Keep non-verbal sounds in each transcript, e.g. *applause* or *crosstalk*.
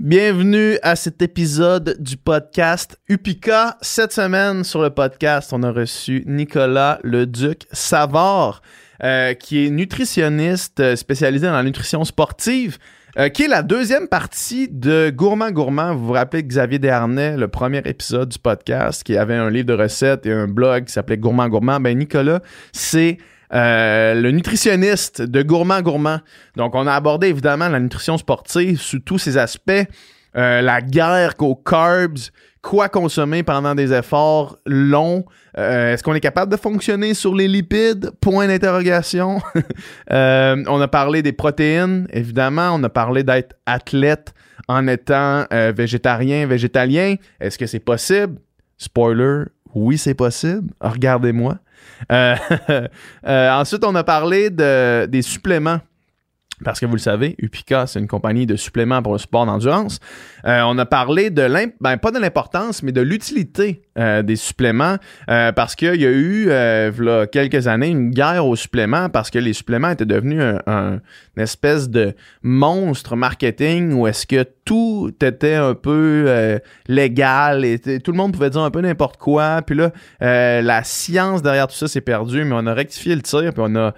Bienvenue à cet épisode du podcast Upika. Cette semaine sur le podcast, on a reçu Nicolas Leduc Savard, euh, qui est nutritionniste euh, spécialisé dans la nutrition sportive. euh, qui est la deuxième partie de Gourmand Gourmand. Vous vous rappelez Xavier Desharnais, le premier épisode du podcast, qui avait un livre de recettes et un blog qui s'appelait Gourmand Gourmand. Ben Nicolas, c'est euh, le nutritionniste de Gourmand Gourmand. Donc, on a abordé évidemment la nutrition sportive sous tous ses aspects, euh, la guerre qu'aux carbs, quoi consommer pendant des efforts longs, euh, est-ce qu'on est capable de fonctionner sur les lipides? Point d'interrogation. *laughs* On a parlé des protéines, évidemment. On a parlé d'être athlète en étant végétarien, végétalien. Est-ce que c'est possible? Spoiler, oui, c'est possible. Regardez-moi. Euh, *laughs* euh, ensuite, on a parlé de, des suppléments. Parce que vous le savez, Upica, c'est une compagnie de suppléments pour le sport d'endurance. Euh, on a parlé de l'imp- ben, pas de l'importance, mais de l'utilité euh, des suppléments. euh, parce qu'il y a eu, v'là quelques années, une guerre aux suppléments parce que les suppléments étaient devenus un, un- une espèce de monstre marketing où est-ce que tout était un peu légal et tout le monde pouvait dire un peu n'importe quoi. Puis là, la science derrière tout ça s'est perdue, mais on a rectifié le tir, puis on a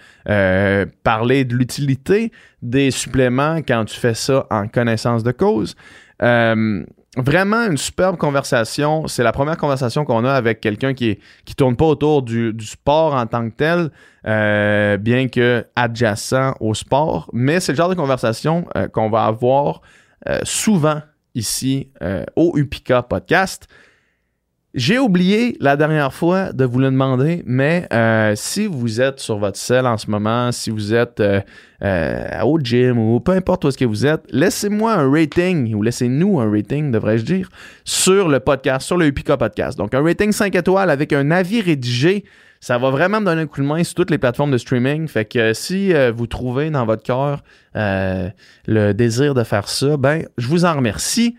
parlé de l'utilité des suppléments quand tu fais ça en connaissance de cause. Euh, vraiment une superbe conversation. C'est la première conversation qu'on a avec quelqu'un qui, qui tourne pas autour du, sport en tant que tel, euh, bien que adjacent au sport. Mais c'est le genre de conversation euh, qu'on va avoir souvent ici au Upica Podcast. J'ai oublié la dernière fois de vous le demander, mais euh, si vous êtes sur votre selle en ce moment, si vous êtes euh, euh, au gym ou peu importe où est-ce que vous êtes, laissez-moi un rating, ou laissez-nous un rating, devrais-je dire, sur le podcast, sur le Upica Podcast. Donc un rating 5 étoiles avec un avis rédigé. Ça va vraiment me donner un coup de main sur toutes les plateformes de streaming. Fait que euh, si euh, vous trouvez dans votre cœur le désir de faire ça, ben je vous en remercie.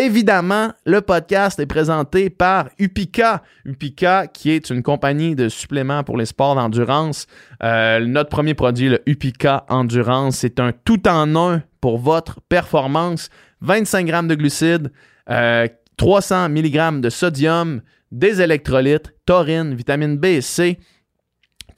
Évidemment, le podcast est présenté par Upica. Upica, qui est une compagnie de suppléments pour les sports d'endurance. Euh, notre premier produit, le Upica Endurance, c'est un tout-en-un pour votre performance. 25 grammes de glucides, euh, 300 mg de sodium, des électrolytes, taurine, vitamine B et C.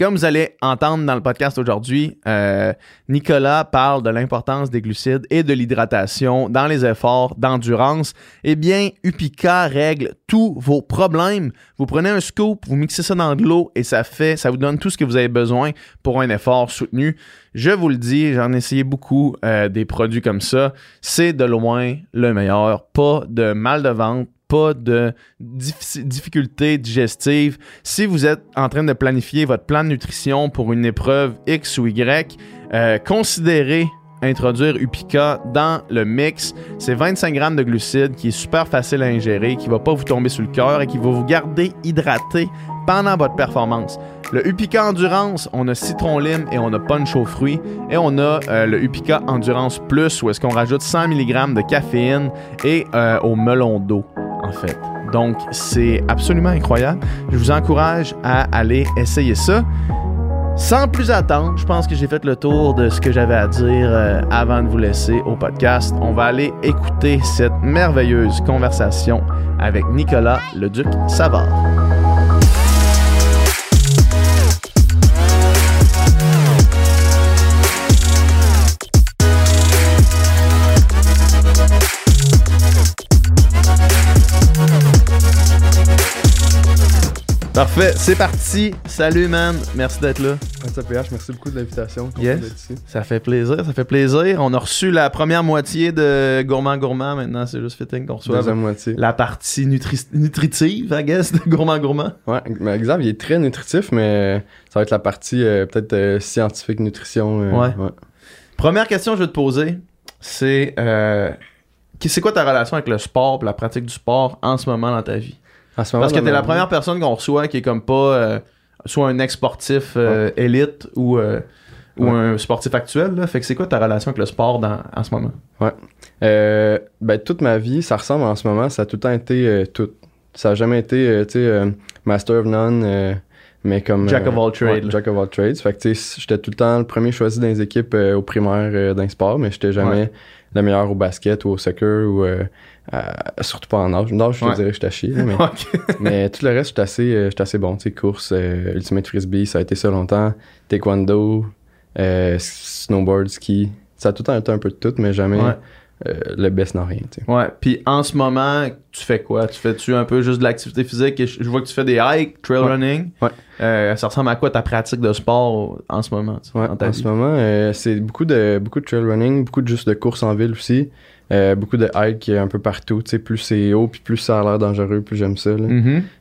Comme vous allez entendre dans le podcast aujourd'hui, euh, Nicolas parle de l'importance des glucides et de l'hydratation dans les efforts d'endurance. Eh bien, Upica règle tous vos problèmes. Vous prenez un scoop, vous mixez ça dans de l'eau et ça fait, ça vous donne tout ce que vous avez besoin pour un effort soutenu. Je vous le dis, j'en ai essayé beaucoup euh, des produits comme ça. C'est de loin le meilleur. Pas de mal de ventre, pas de diffi- difficultés digestives. Si vous êtes en train de planifier votre plan de nutrition pour une épreuve X ou Y, euh, considérez introduire Upica dans le mix. C'est 25 grammes de glucides qui est super facile à ingérer, qui va pas vous tomber sur le cœur et qui va vous garder hydraté pendant votre performance. Le Upica Endurance, on a citron lime et on a punch aux fruits. Et on a euh, le Upica Endurance Plus où est-ce qu'on rajoute 100 mg de caféine et euh, au melon d'eau, en fait. Donc, c'est absolument incroyable. Je vous encourage à aller essayer ça. Sans plus attendre, je pense que j'ai fait le tour de ce que j'avais à dire euh, avant de vous laisser au podcast. On va aller écouter cette merveilleuse conversation avec Nicolas Leduc Savard. Parfait, c'est parti. Salut man, merci d'être là. Merci beaucoup de l'invitation. Yes. ici. Ça fait plaisir, ça fait plaisir. On a reçu la première moitié de Gourmand Gourmand. Maintenant, c'est juste fitting qu'on reçoive Deuxième moitié. la partie nutri- nutritive, I guess, de Gourmand Gourmand. Ouais, mais Xav, il est très nutritif, mais ça va être la partie euh, peut-être euh, scientifique nutrition. euh, Ouais. Première question que je vais te poser, c'est euh, c'est quoi ta relation avec le sport, la pratique du sport en ce moment dans ta vie? Parce que t'es la première personne qu'on reçoit qui est comme pas euh, soit un ex-sportif euh, élite ou, euh, ou Ouais. un sportif actuel. Là. Fait que c'est quoi ta relation avec le sport dans, en ce moment? Euh, ben, toute ma vie, ça ressemble en ce moment, ça a tout le temps été tout. Ça a jamais été, tu sais, Master of None, mais comme. Jack of all trades, ouais. Jack of all trades. Fait que, tu sais, j'étais tout le temps le premier choisi dans les équipes au primaire d'un sport, mais j'étais jamais le meilleur au basket ou au soccer ou euh, à- surtout pas en âge. Nage, je te Ouais. dirais que j'étais à chier, *laughs* mais, tout le reste, j'étais assez, euh, assez bon. Tu sais, course, euh, ultimate frisbee, ça a été ça longtemps. Taekwondo, euh, snowboard, ski. Ça a tout le temps été un peu de tout, mais jamais Ouais. Euh, le best n'a rien. Ouais, puis en ce moment, tu fais quoi? Tu fais-tu un peu juste de l'activité physique? Je je vois que tu fais des hikes, trail Ouais. running. Ouais. Euh, ça ressemble à quoi ta pratique de sport en ce moment? Ouais, en vie? ce moment, euh, c'est beaucoup de beaucoup de trail running, beaucoup de juste de courses en ville aussi, beaucoup de hike un peu partout. Tu sais, plus c'est haut, puis plus ça a l'air dangereux, plus j'aime ça. là.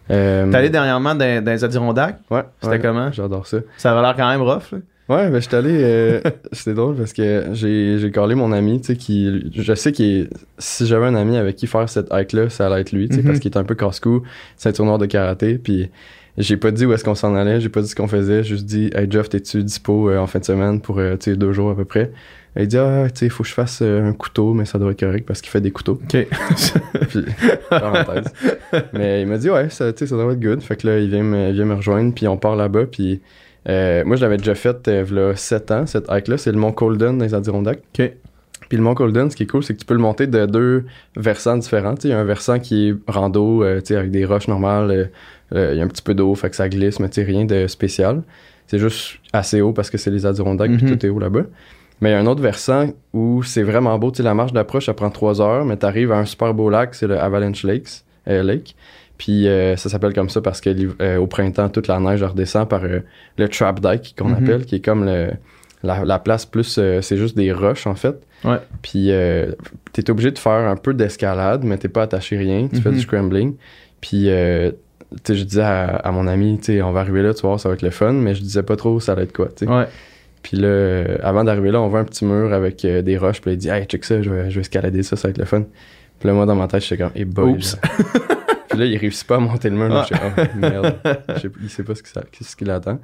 T'es allé dernièrement dans, dans les Adirondacks? ouais, C'était comment? J'adore ça. Ça avait l'air quand même rough, là. Ouais, ben j'étais allé. euh, *laughs* C'était drôle parce que j'ai j'ai callé mon ami, tu sais, qui. Je sais qu'il. Si j'avais un ami avec qui faire cette hike-là, ça allait être lui, tu sais, Mhm. parce qu'il est un peu casse-cou, ceinture noire de karaté, puis. J'ai pas dit où est-ce qu'on s'en allait, j'ai pas dit ce qu'on faisait, j'ai juste dit Hey Jeff, t'es-tu dispo euh, en fin de semaine pour euh, tu sais, deux jours à peu près? Et il dit Ah, tu sais, faut que je fasse euh, un couteau, mais ça doit être correct parce qu'il fait des couteaux. OK. *laughs* Puis, parenthèse. *laughs* Mais il m'a dit, ouais, ça, tu sais, ça doit être good. Fait que là, il vient me, il vient me rejoindre, puis on part là-bas. Puis euh, moi, je l'avais déjà fait euh, v'là 7 ans, cette hike-là. C'est le Mont Colden dans les Adirondacks. OK. Puis le Mont Colden, ce qui est cool, c'est que tu peux le monter de deux versants différents. Tu il y a un versant qui est rando, euh, tu avec des roches normales. euh, il y a un petit peu d'eau, fait que ça glisse, mais tu rien de spécial. C'est juste assez haut parce que c'est les Adirondacks, puis Mhm. tout est haut là-bas. Mais il y a un autre versant où c'est vraiment beau. Tu la marche d'approche, ça prend trois heures, mais t'arrives à un super beau lac, c'est le Avalanche Lakes, Lake. Puis euh, ça s'appelle comme ça parce que euh, au printemps, toute la neige redescend par euh, le Trap Dyke qu'on Mhm. appelle, qui est comme le, la, la place plus... euh, c'est juste des roches, en fait. Ouais. Puis euh, t'es obligé de faire un peu d'escalade, mais t'es pas attaché rien. Tu fais Mhm. du scrambling. Puis... euh, je disais à, à mon ami, tu sais, on va arriver là, tu vas voir, ça va être le fun, mais je disais pas trop ça allait être quoi. Ouais. Puis là, avant d'arriver là, on voit un petit mur avec des roches. Puis il dit, hey, check ça, je vais, je vais escalader ça, ça va être le fun. Puis là, moi, dans ma tête, j'étais comme, hey boy. Oups. *laughs* puis là, il réussit pas à monter le mur. Là, Ah. j'étais, oh merde. Je sais- il sait pas ce, qu'il attend.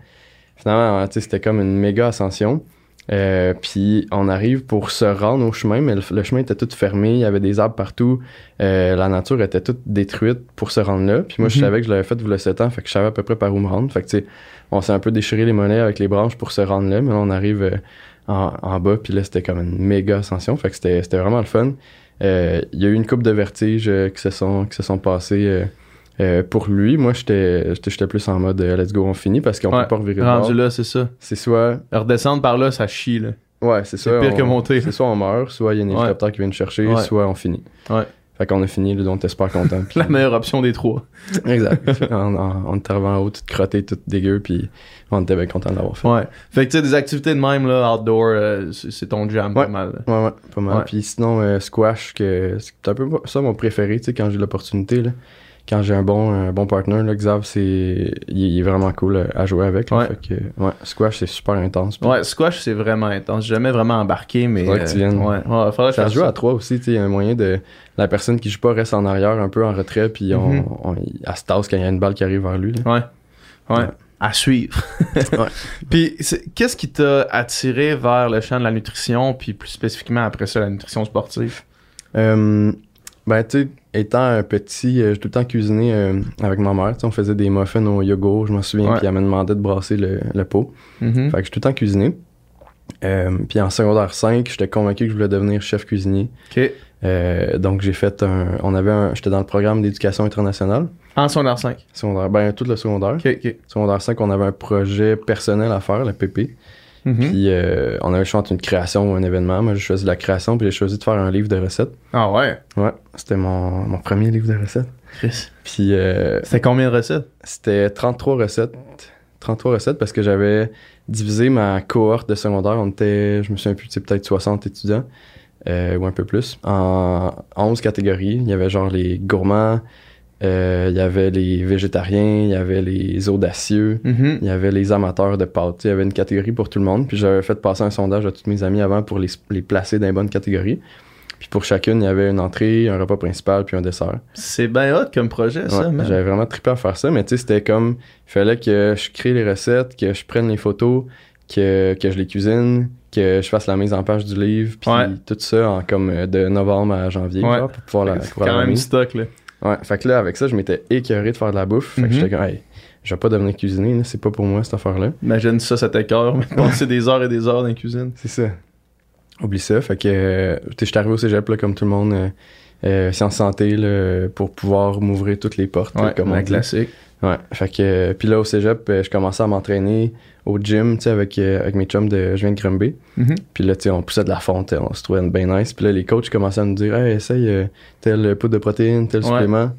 Finalement, tu sais, c'était comme une méga ascension. Euh, puis on arrive pour se rendre au chemin, mais le, le chemin était tout fermé, il y avait des arbres partout, euh, la nature était toute détruite pour se rendre là. Puis moi, je Mhm. savais que je l'avais fait y a 7 ans, fait que je savais à peu près par où me rendre. Fait que tu sais, on s'est un peu déchiré les mollets avec les branches pour se rendre là, mais là, on arrive euh, en, en bas, puis là, c'était comme une méga ascension, fait que c'était vraiment le fun. Euh, Il y a eu une coupe de vertiges euh, qui, se sont, qui se sont passés euh, pour lui. Moi, j'étais plus en mode euh, let's go, on finit, parce qu'on Ouais. peut pas revirer bord. Rendu là, c'est ça. C'est soit Redescendre par là, ça chie, là. Ouais, c'est ça. pire on- que monter. C'est soit on meurt, soit il y a un Ouais. hélicoptère qui vient nous chercher, Ouais. soit on finit. Ouais. Fait qu'on a fini, là, donc t'es super content. *laughs* La meilleure option des trois. *laughs* exact. on, on, on était arrivé en haut, tout crotté, tout dégueu, puis on était bien content de l'avoir fait. Ouais. Fait que tu sais, des activités de même, là, outdoor, euh, c'est ton jam Ouais. pas mal. là. Ouais, ouais, pas mal. Puis sinon, euh, squash, que c'est un peu ça mon préféré, tu sais, quand j'ai l'opportunité, là. Quand j'ai un bon, un bon partner, là, Xav, c'est, il, il est vraiment cool euh, à jouer avec. là. Ouais. Fait que, ouais, squash, c'est super intense. Ouais, squash, c'est vraiment intense. J'ai jamais vraiment embarqué, mais. Faudrait que tu euh, viennes. Ouais, ouais, faudrait que Ça joue à trois aussi, il y a un moyen de. La personne qui joue pas reste en arrière, un peu en retrait, puis on, Mhm. on, elle se tasse quand il y a une balle qui arrive vers lui. là. Ouais. Ouais. À suivre. *laughs* Ouais. Puis, qu'est-ce qui t'a attiré vers le champ de la nutrition, puis plus spécifiquement après ça, la nutrition sportive? Euh, ben, tu sais, étant un petit, euh, j'ai tout le temps cuisiné euh, avec ma mère. On faisait des muffins au yogourt, je m'en souviens, puis elle me demandait de brasser le, le pot. Mhm. Fait que j'ai tout le temps cuisiné. Euh, puis en secondaire 5, j'étais convaincu que je voulais devenir chef cuisinier. Donc j'ai fait un. On avait un. J'étais dans le programme d'éducation internationale. En secondaire 5. Secondaire. Ben, tout le secondaire. Ok, ok. Secondaire 5, on avait un projet personnel à faire, le PP. Mhm. Puis euh, on avait le choix entre une création ou un événement. Moi, j'ai choisi la création, puis j'ai choisi de faire un livre de recettes. Ah ouais? Ouais, c'était mon, mon premier livre de recettes. Chris. Puis euh, C'était combien de recettes? c'était 33 recettes. 33 recettes parce que j'avais divisé ma cohorte de secondaire. On était, je me souviens plus, peut-être 60 étudiants euh, ou un peu plus. En 11 catégories. Il y avait genre les gourmands, euh, il y avait les végétariens, il y avait les audacieux, Mhm. il y avait les amateurs de pâtes. Il y avait une catégorie pour tout le monde. Puis j'avais fait passer un sondage à tous mes amis avant pour les, les placer dans les bonnes catégories. Puis pour chacune, il y avait une entrée, un repas principal, puis un dessert. C'est bien hot comme projet, ça, Ouais. J'avais vraiment trippé à faire ça, mais tu sais, c'était comme. Il fallait que je crée les recettes, que je prenne les photos, que, que je les cuisine, que je fasse la mise en page du livre, puis Ouais. tout ça en comme euh, de novembre à janvier, Ouais. genre, pour pouvoir la C'est pour la quand même stock, là. Ouais, fait que là, avec ça, je m'étais écœuré de faire de la bouffe. Fait que Mhm. j'étais comme, hey, je vais pas devenir cuisinier, là, c'est pas pour moi cette affaire-là. Imagine ça, cet écart, mais *laughs* passer des heures et des heures dans la cuisine. C'est ça. Oublie ça. Fait que, euh, j'étais arrivé au cégep, là, comme tout le monde, euh, euh, sciences santé, là, pour pouvoir m'ouvrir toutes les portes, là, Ouais, comme on la dit. classique. Ouais. Fait que, puis là, au cégep, euh, je commençais à m'entraîner au gym, tu sais, avec, euh, avec mes chums de, je viens de Grimby. Mhm. Puis là, tu sais, on poussait de la fonte, on se trouvait bien nice. Puis là, les coachs commençaient à nous dire, hey, essaye euh, tel poudre de protéines, tel Ouais. supplément.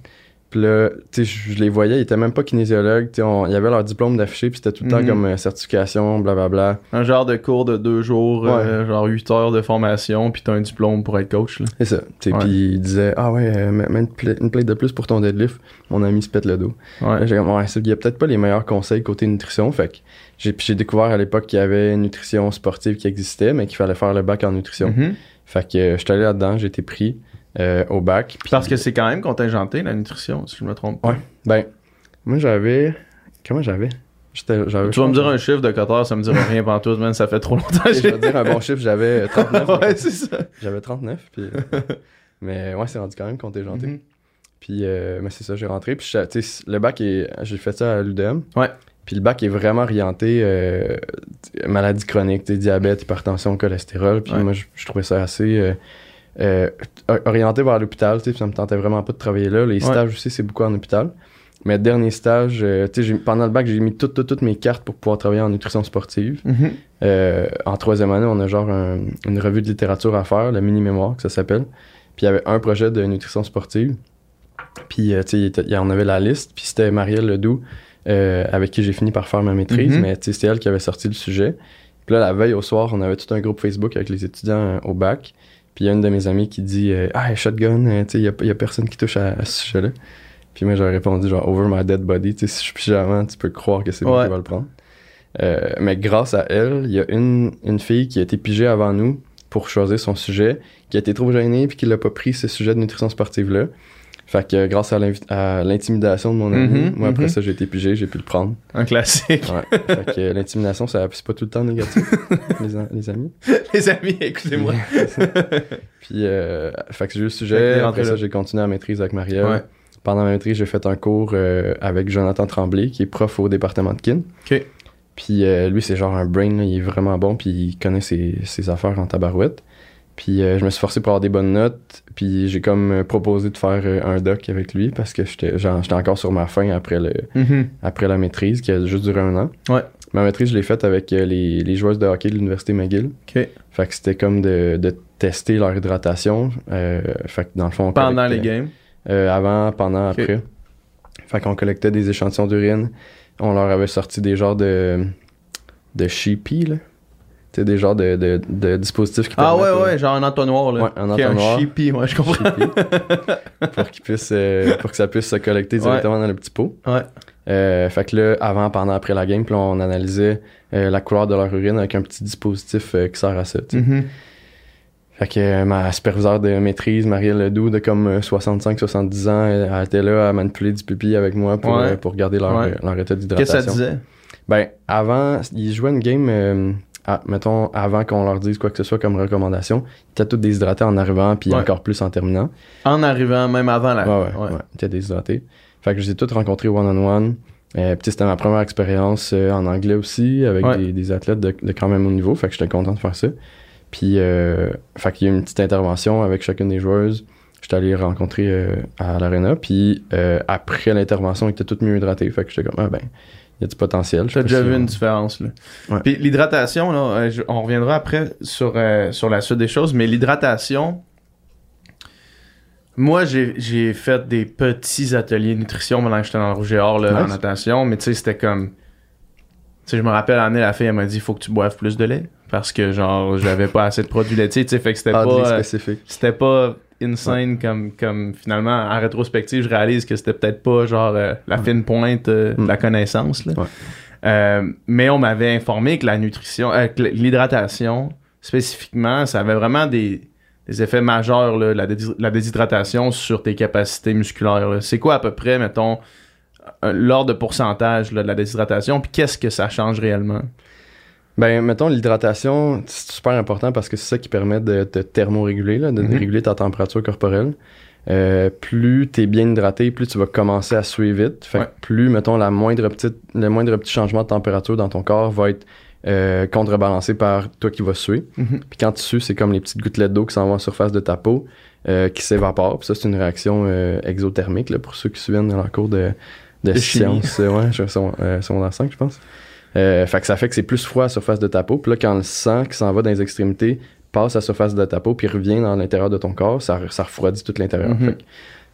Puis là, tu sais, je les voyais, ils étaient même pas kinésiologues, tu sais, on- ils avaient leur diplôme d'affiché, puis c'était tout le temps Mhm. comme euh, certification, blablabla. Un genre de cours de deux jours, Ouais. euh, genre 8 heures de formation, puis t'as un diplôme pour être coach. C'est ça. Puis ils disaient, ah ouais, euh, mets une, pla- une plate de plus pour ton deadlift. Mon ami se pète le dos. Ouais. J'ai comme, ouais, il y a peut-être pas les meilleurs conseils côté nutrition. Fait que j'ai, puis j'ai découvert à l'époque qu'il y avait une nutrition sportive qui existait, mais qu'il fallait faire le bac en nutrition. Mhm. Fait que je suis allé là-dedans, j'ai été pris euh, au bac. puis- Parce que c'est quand même contingenté, la nutrition, si je me trompe pas. Ouais. Ben, moi j'avais. Comment j'avais? J'étais- j'avais Tu vas me dire un chiffre de coteur, ça me dira rien pantoute, man, ça fait trop longtemps que Je vais dire un bon chiffre, j'avais euh, 39. ouais, c'est ça. J'avais 39. Puis, euh, *laughs* mais ouais, c'est rendu quand même contingenté. Mhm. Puis, euh, mais c'est ça, j'ai rentré. Puis, je- tu sais, le bac, est, j'ai fait ça à l'UDM. Ouais. Puis, le bac est vraiment orienté euh, maladie chronique, diabète, hypertension, cholestérol. Puis, Ouais. moi, je, je trouvais ça assez euh, euh, orienté vers l'hôpital. Tu sais, ça me tentait vraiment pas de travailler là. Les Ouais. stages aussi, c'est beaucoup en hôpital. Mais dernier stage, euh, tu sais, pendant le bac, j'ai mis toutes, toutes, toutes mes cartes pour pouvoir travailler en nutrition sportive. Mhm. Euh, en troisième année, on a genre un- une revue de littérature à faire, la mini-mémoire que ça s'appelle. Puis il y avait un projet de nutrition sportive. Puis tu sais, il y en avait la liste. Puis c'était Marielle Ledoux avec qui j'ai fini par faire ma maîtrise. Mhm. Mais tu sais, c'était elle qui avait sorti le sujet. Puis là, la veille au soir, on avait tout un groupe Facebook avec les étudiants au bac. Puis il y a une de mes amies qui dit euh, Ah, shotgun, euh, tu sais, il y a, a personne qui touche à, à ce sujet-là. Puis moi, j'aurais répondu genre Over my dead body. Tu sais, si je suis pyjama, tu peux croire que c'est moi Ouais. qui va le prendre. Euh, mais grâce à elle, il y a une, une fille qui a été pigée avant nous pour choisir son sujet, qui a été trop gênée puis qui l'a pas pris ce sujet de nutrition sportive-là. Fait que grâce à à l'intimidation de mon ami, Mhm, moi après mhm. ça j'ai été pigé, j'ai pu le prendre. Un classique. Ouais. fait que l'intimidation, ça c'est pas tout le temps négatif, *laughs* les, les amis. Les amis, écoutez-moi. *laughs* Puis euh, fait que j'ai eu le sujet, après ça j'ai continué la maîtrise avec Marielle. Ouais. Pendant ma maîtrise, j'ai fait un cours euh, avec Jonathan Tremblay, qui est prof au département de kin. Ok. Puis euh, lui, c'est genre un brain, là, il est vraiment bon, puis il connaît ses, ses affaires en tabarouette. Puis euh, je me suis forcé pour avoir des bonnes notes, puis j'ai comme euh, proposé de faire euh, un doc avec lui, parce que j'étais genre, j'étais encore sur ma fin après, le, Mhm. après la maîtrise, qui a juste duré un an. Ouais. Ma maîtrise, je l'ai faite avec les, les joueuses de hockey de l'Université McGill. Ok. Fait que c'était comme de, de tester leur hydratation. Fait que dans le fond, on Pendant les games? avant, pendant, après. Fait qu'on collectait des échantillons d'urine. On leur avait sorti des genres de. de là. Sais, des genres de, de, de dispositifs qui Ah ouais, ouais, genre un entonnoir, là. Ouais, un Ok, entonnoir. Un ouais, je euh, comprends. pour qu'ils puissent. euh, pour que ça puisse se collecter directement dans le petit pot. Ouais. Euh, fait que là, avant, pendant, après la game, puis on analysait euh, la couleur de leur urine avec un petit dispositif euh, qui sert à ça. tu sais. Mhm. Fait que euh, ma superviseure de maîtrise, Marielle Ledoux, de comme euh, 65-70 ans, elle, elle était là à manipuler du pipi avec moi pour, Ouais. euh, pour garder leur, euh, leur état Qu'est-ce d'hydratation. que ça disait? Ben, avant, ils jouaient une game, euh, à- mettons, avant qu'on leur dise quoi que ce soit comme recommandation. Ils étaient tous déshydratés en arrivant, puis Ouais. encore plus en terminant. En arrivant, même avant la. Ouais, ouais, ouais. Ils étaient déshydratés. Fait que je les ai tous rencontrés one-on-one. Euh, puis c'était ma première expérience euh, en anglais aussi, avec Ouais. des, des athlètes de, de quand même haut niveau. Fait que j'étais content de faire ça. Puis, euh, fait qu'il y a eu une petite intervention avec chacune des joueuses. J'étais allé les rencontrer à l'arena. Puis, après l'intervention, ils étaient tous mieux hydratés. Fait que j'étais comme, ah ben, il y a du potentiel. Je sais J'ai déjà si vu on- une différence. Là. Ouais. Puis l'hydratation, là, euh, on reviendra après sur, euh, sur la suite des choses, mais l'hydratation, moi j'ai j'ai fait des petits ateliers de nutrition pendant que j'étais dans le rouge et or là, en natation, mais tu sais, c'était comme. Tu sais, je me rappelle l'année, la fille, elle m'a dit faut que tu boives plus de lait. Parce que, genre, j'avais pas assez de produits laitiers, tu sais, fait que c'était Ah, pas. euh, spécifique. c'était pas insane comme, comme finalement en rétrospective je réalise que c'était peut-être pas genre euh, la fine pointe euh, de Mm. la connaissance là. Ouais. Euh, mais on m'avait informé que la nutrition que l'hydratation spécifiquement ça avait vraiment des, des effets majeurs là, la, la déshydratation sur tes capacités musculaires c'est quoi à peu près mettons l'ordre de pourcentage là, de la déshydratation puis qu'est-ce que ça change réellement? Ben, mettons, l'hydratation, c'est super important parce que c'est ça qui permet de te thermoréguler, là, de Mhm. réguler ta température corporelle. Euh, plus t'es bien hydraté, plus tu vas commencer à suer vite. Fait que plus, mettons, la moindre petite, le moindre petit changement de température dans ton corps va être euh, contrebalancé par toi qui vas suer. Mhm. Puis quand tu sues, c'est comme les petites gouttelettes d'eau qui s'en vont en surface de ta peau, euh, qui s'évaporent. Puis ça, c'est une réaction euh, exothermique, là, pour ceux qui se souviennent dans leur cours de, de, sciences. ouais, sont, euh, secondaire 5, je pense. Euh, fait que ça fait que c'est plus froid à la surface de ta peau. Puis là, quand le sang qui s'en va dans les extrémités passe à la surface de ta peau puis revient dans l'intérieur de ton corps, ça, ça refroidit tout l'intérieur.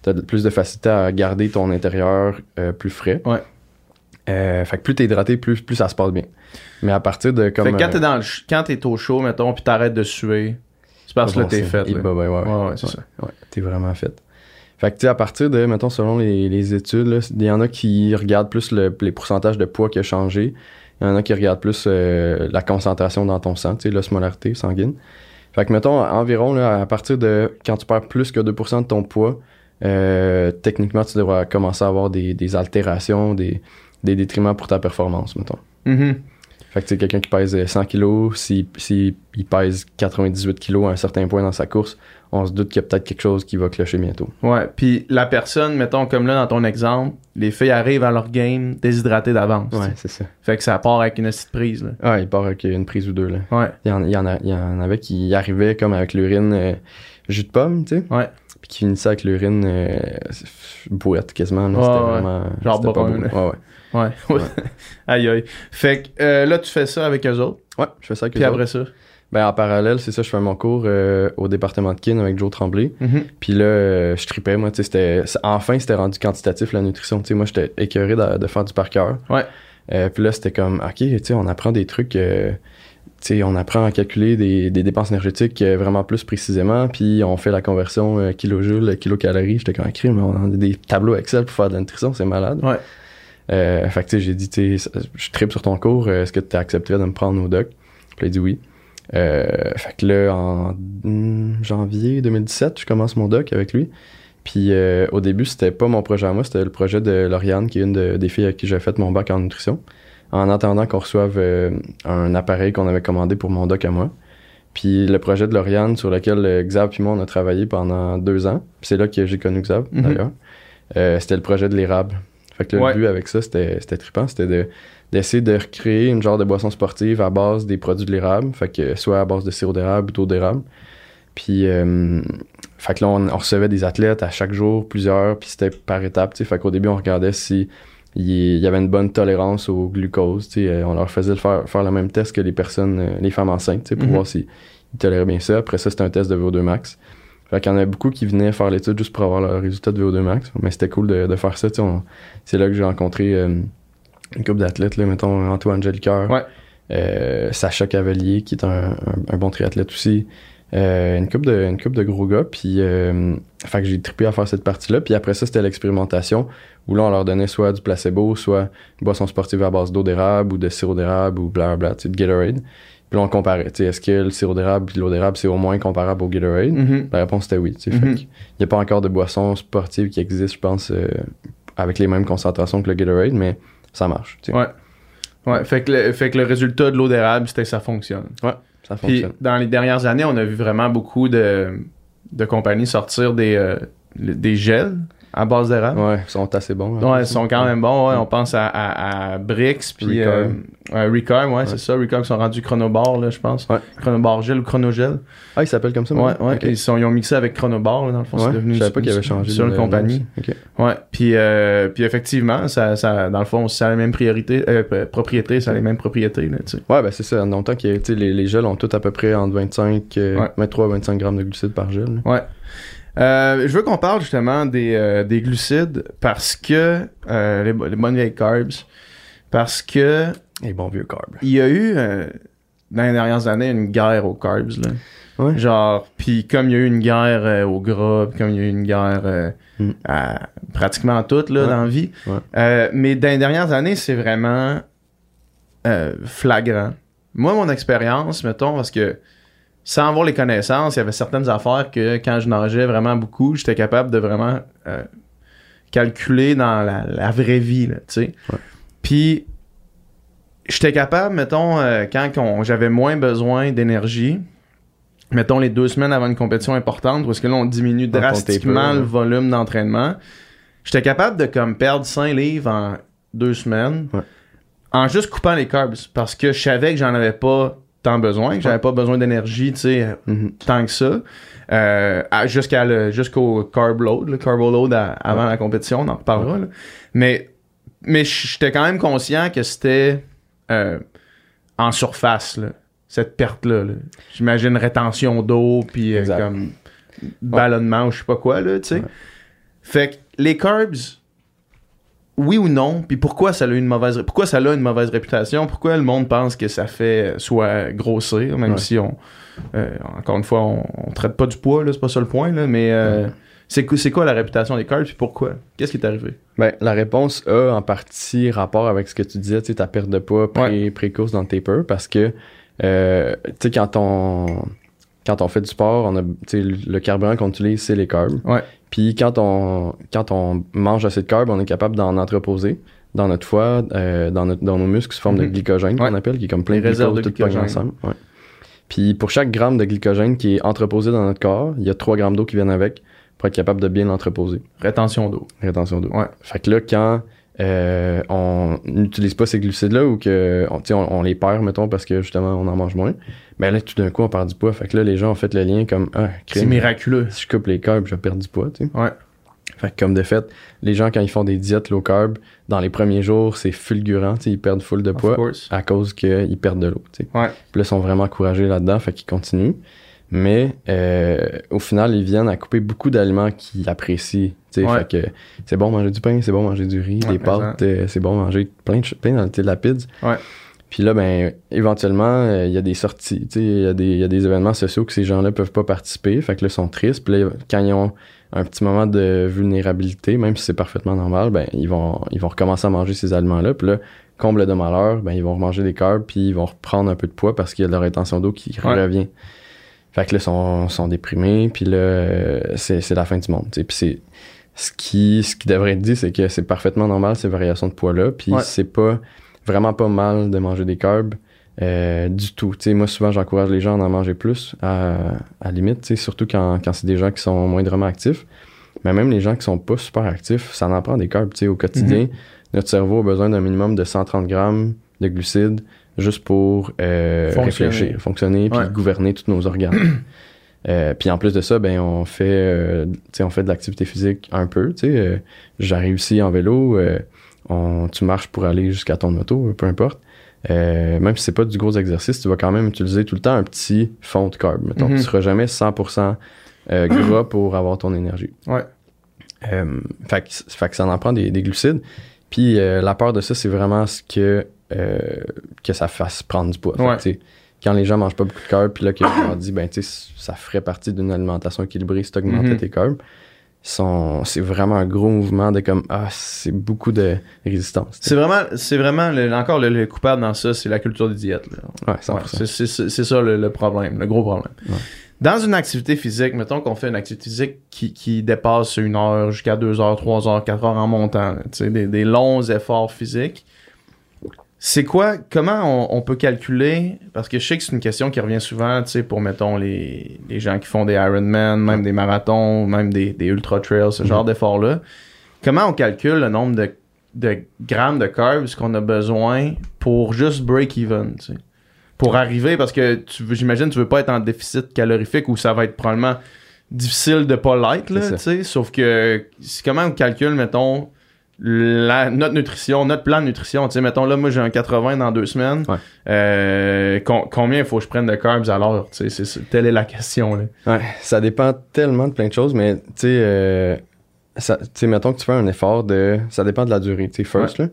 Fait de- plus de facilité à garder ton intérieur euh, plus frais. Ouais. Euh, fait que plus t'es hydraté, plus, plus ça se passe bien. Mais à partir de comme. fait que quand t'es dans le ch- quand t'es au chaud, mettons, puis t'arrêtes de suer, c'est parce que là t'es fait. il- là. bah, ouais, ouais, ouais. Ouais, ouais, c'est Ouais. ça. Ouais, t'es vraiment fait. Fait que, tu sais, à partir de, mettons, selon les, les études, il y en a qui regardent plus le- les pourcentages de poids qui a changé. Il y en a qui regardent plus euh, la concentration dans ton sang, l'osmolarité sanguine. Fait que, mettons, environ, à partir de quand tu perds plus que 2% de ton poids, euh, techniquement, tu devras commencer à avoir des, altérations, des, des détriments pour ta performance, mettons. Mhm. Fait que, tu sais, quelqu'un qui pèse euh, 100 kilos, s'il si, il pèse 98 kilos à un certain point dans sa course, on se doute qu'il y a peut-être quelque chose qui va clocher bientôt. Ouais, puis la personne, mettons, comme là dans ton exemple, les filles arrivent à leur game déshydratées d'avance. Ouais, c'est ça. Fait que ça part avec une petite prise, là. Ah, il part avec une prise ou deux, là. Ouais, Il y en, il y en, a, il y en avait qui arrivaient comme avec l'urine euh, jus de pomme, tu sais, ouais. puis qui finissaient avec l'urine euh, bouette quasiment, là. Ouais, C'était ouais. vraiment... Genre pas brun, beau. Ouais, ouais. Ouais. *laughs* Ouais. aïe aïe. Fait que euh, là, tu fais ça avec eux autres? Ouais, je fais ça avec Puis eux après autres. ça? Ben, en parallèle, c'est ça, je fais mon cours euh, au département de kin avec Joe Tremblay. Mhm. Puis là, euh, je tripais, moi, tu sais, Enfin, c'était rendu quantitatif, la nutrition. Tu sais, moi, j'étais écœuré de, de faire du par cœur. Ouais. Euh, puis là, c'était comme, OK, tu sais, on apprend des trucs... tu sais, on apprend à calculer des, des dépenses énergétiques vraiment plus précisément, puis on fait la conversion kilojoules, kilocalories. J'étais comme, OK, mais on a des tableaux Excel pour faire de la nutrition, c'est malade. Ouais. Euh, fait que j'ai dit, je tripe sur ton cours, euh, est-ce que tu accepterais de me prendre au doc? Puis il a dit oui. Euh, fait que là, en hmm, janvier 2017, je commence mon doc avec lui. Puis euh, au début, c'était pas mon projet à moi, c'était le projet de Lauriane, qui est une de- des filles avec qui j'ai fait mon bac en nutrition. En attendant qu'on reçoive euh, un appareil qu'on avait commandé pour mon doc à moi. Puis le projet de Lauriane, sur lequel euh, Xav puis moi, on a travaillé pendant deux ans. C'est là que j'ai connu Xav, Mhm. d'ailleurs. Euh, c'était le projet de l'érable. Fait que là, Ouais. le but avec ça, c'était c'était trippant. C'était de d'essayer de recréer une genre de boisson sportive à base des produits de l'érable. Fait que soit à base de sirop d'érable ou d'eau d'érable. Puis, euh, fait que là, on, on recevait des athlètes à chaque jour, plusieurs, puis c'était par étapes, tu sais. Fait qu'au début, on regardait si il y, avait une bonne tolérance au glucose, tu sais. Euh, On leur faisait le faire, faire le même test que les personnes, euh, les femmes enceintes, tu sais, pour Mhm. voir s'ils toléraient bien ça. Après ça, c'était un test de VO2 max. Fait qu'il y en a beaucoup qui venaient faire l'étude juste pour avoir le résultat de VO2 max. Mais c'était cool de, de faire ça, on- C'est là que j'ai rencontré euh, une couple d'athlètes, là, mettons Antoine Gelcoeur, Ouais. euh, Sacha Cavalier, qui est un, un- un bon triathlète aussi. Euh, une coupe de une couple de gros gars puis euh, fait que j'ai trippé à faire cette partie là puis après ça c'était l'expérimentation où là on leur donnait soit du placebo soit une boisson sportive à base d'eau d'érable ou de sirop d'érable ou blablabla tu sais de Gatorade puis là on comparait est-ce que le sirop d'érable puis l'eau d'érable c'est au moins comparable au Gatorade? Mhm. la réponse était oui il y a pas encore de boisson sportive qui existe je pense euh, avec les mêmes concentrations que le Gatorade mais ça marche. Ouais. Ouais, fait que, le, fait que le résultat de l'eau d'érable, c'était que ça fonctionne. ça Puis fonctionne dans les dernières années, on a vu vraiment beaucoup de, de compagnies sortir des, euh, des gels à base d'érable. ouais ils sont assez bons Ouais, ils sont quand même bons. Ouais. On pense à, à, à Brix, puis euh, à Recarb, ouais, Ouais. c'est ça. Qui sont rendus Chronobar, là, je pense. Ouais. Chronobar gel ou Chronogel. ah ils s'appellent comme ça Ouais, maintenant? ouais. Ok. Ils, sont, ils ont mixé avec Chronobar, là, dans le fond. Ouais, c'est devenu je savais pas qu'il avait une- changé Sur une compagnie. aussi. Ok. Ouais. Puis, euh, puis effectivement, ça, ça, dans le fond, ça a les mêmes priorités, euh, propriétés, ça a les mêmes propriétés, là, tu sais. Ouais, ben c'est ça. En longtemps que les, les gels ont tous à peu près entre 25, euh, Ouais. 23 et 25 grammes de glucides par gel. là. Ouais. Euh, je veux qu'on parle justement des, euh, des glucides parce que euh, les, bo- les bonnes vieilles carbs parce que Et bon vieux carb. il y a eu dans les dernières années une guerre aux carbs là. Ouais. Genre puis comme il y a eu une guerre au gras, comme il y a eu une guerre Mm. à pratiquement toutes là Ouais. dans la vie. Ouais. Mais dans les dernières années, c'est vraiment flagrant. Moi mon expérience, mettons parce que sans avoir les connaissances, il y avait certaines affaires que quand je nageais vraiment beaucoup, j'étais capable de vraiment euh, calculer dans la, la vraie vie, tu sais. Ouais. Puis, j'étais capable, mettons, euh, quand j'avais moins besoin d'énergie, mettons les deux semaines avant une compétition importante, parce que là, on diminue Dans drastiquement le ouais. volume d'entraînement, j'étais capable de comme perdre 5 livres en deux semaines Ouais. en juste coupant les carbs parce que je savais que j'en avais pas tant besoin, que j'avais pas besoin d'énergie, tu sais, Mhm. tant que ça. Euh, jusqu'à le- jusqu'au carb load, le carbo load à- avant la compétition, on en reparlera. Mais, mais j'étais quand même conscient que c'était euh, en surface, là, cette perte-là. là. J'imagine rétention d'eau, puis euh, comme ballonnement ou je sais pas quoi, là, tu sais. Fait que les carbs, oui ou non, puis pourquoi ça a une mauvaise ré- pourquoi ça a une mauvaise réputation, pourquoi le monde pense que ça fait euh, soit grossir, même Ouais. si on euh, encore une fois on, on traite pas du poids là, c'est pas ça le point là, mais euh, c'est quoi- c'est quoi la réputation des carbs puis pourquoi? Qu'est-ce qui est arrivé? Ben, la réponse a en partie rapport avec ce que tu disais, tu ta perte de poids pré- pré-course dans le taper, parce que, euh, tu sais, quand on, quand on fait du sport, on a, le le carburant qu'on utilise, c'est les carbs. Ouais. Puis quand on, quand on mange assez de carbs, on est capable d'en entreposer dans notre foie, euh, dans, notre, dans nos muscles sous forme de Mhm. glycogène, qu'on Ouais. appelle, qui est comme plein Les de réserves glucose de glycogène. ensemble. Ouais. Puis pour chaque gramme de glycogène qui est entreposé dans notre corps, il y a 3 grammes d'eau qui viennent avec pour être capable de bien l'entreposer. Rétention d'eau. Rétention d'eau. Ouais. Fait que là, quand euh, on n'utilise pas ces glucides-là ou que on, tu sais, on, on les perd, mettons, parce que justement on en mange moins, ben là, tout d'un coup, on perd du poids. Fait que là, les gens ont fait le lien comme Ah, C'est miraculeux. si je coupe les carbs, je vais perdre du poids, tu sais. Ouais. Fait que comme de fait, les gens, quand ils font des diètes low carb, dans les premiers jours, c'est fulgurant, tu sais, ils perdent full de poids à cause qu'ils perdent de l'eau, tu sais. Ouais. Puis là, ils sont vraiment encouragés là-dedans, fait qu'ils continuent. Mais euh, au final, ils viennent à couper beaucoup d'aliments qu'ils apprécient. tu sais. Ouais. Fait que c'est bon manger du pain, c'est bon manger du riz, Ouais, des pâtes, euh, c'est bon manger plein de, plein de, tu sais, de la pizza. Ouais. Puis là, ben, éventuellement, euh, il y a des sorties, tu sais, il y, a des- il y a des événements sociaux que ces gens-là peuvent pas participer. Fait que là, ils sont tristes. Puis là, quand ils ont un petit moment de vulnérabilité, même si c'est parfaitement normal, ben, ils vont, ils vont recommencer à manger ces aliments-là. Puis là, comble de malheur, ben, ils vont remanger des carbs, puis ils vont reprendre un peu de poids parce qu'il y a de la rétention d'eau qui Ouais. revient. Fait que là, ils sont, sont déprimés, puis là, euh, c'est c'est la fin du monde. Puis c'est ce qui, ce qui devrait être dit, c'est que c'est parfaitement normal ces variations de poids-là, puis Ouais. c'est pas vraiment pas mal de manger des carbs euh, du tout. Tu sais, moi, souvent, j'encourage les gens à en manger plus, à, à la limite, tu sais, surtout quand, quand c'est des gens qui sont moindrement actifs. Mais même les gens qui sont pas super actifs, ça en prend des carbs. tu sais, Au quotidien, notre cerveau a besoin d'un minimum de 130 grammes de glucides juste pour euh, Fonctionner. réfléchir, fonctionner, puis Ouais. gouverner tous nos organes. *clears throat* Euh, puis en plus de ça, ben on fait, euh, on fait de l'activité physique un peu. J'ai réussi en vélo. on, tu marches pour aller jusqu'à ton auto, peu importe. Même si c'est pas du gros exercice, tu vas quand même utiliser tout le temps un petit fond de carb. Mettons, Mhm. tu seras jamais 100% euh, *clears throat* gras pour avoir ton énergie. Ouais. Fait, que, fait que ça en prend des, des glucides. Puis la peur de ça, c'est vraiment ce que, euh, que ça fasse prendre du poids. Ouais. quand les gens mangent pas beaucoup de carbs, puis là, que je leur dis, ben, tu sais, ça ferait partie d'une alimentation équilibrée si tu augmentais Mhm. tes carbs, c'est vraiment un gros mouvement de comme, ah, c'est beaucoup de résistance. C'est vraiment, c'est vraiment le- encore le, le coupable dans ça, c'est la culture des diètes. là. Ouais, 100%. Ouais, c'est- ça le, le problème, le gros problème. Ouais. Dans une activité physique, mettons qu'on fait une activité physique qui, qui dépasse une heure jusqu'à deux heures, trois heures, quatre heures en montant, là, tu sais, des, des longs efforts physiques. C'est quoi, comment on, on peut calculer, parce que je sais que c'est une question qui revient souvent, tu sais, pour, mettons, les, les gens qui font des Ironman, même des marathons, même des, des ultra trails, ce Mhm. genre d'efforts-là. Comment on calcule le nombre de, de grammes de carbs qu'on a besoin pour juste break even, tu sais? Pour arriver, parce que tu veux- j'imagine tu veux pas être en déficit calorifique où ça va être probablement difficile de pas l'être, là, tu sais? Sauf que comment on calcule, mettons, la, notre nutrition, notre plan de nutrition. Tu sais, mettons, là, moi, j'ai un 80 dans deux semaines. Ouais. Euh, com- combien il faut que je prenne de carbs à l'heure? Tu sais, c'est- telle est la question, là. Ouais, ça dépend tellement de plein de choses, mais tu sais, euh, ça- tu sais, mettons que tu fais un effort de. Ça dépend de la durée, tu sais, first, là.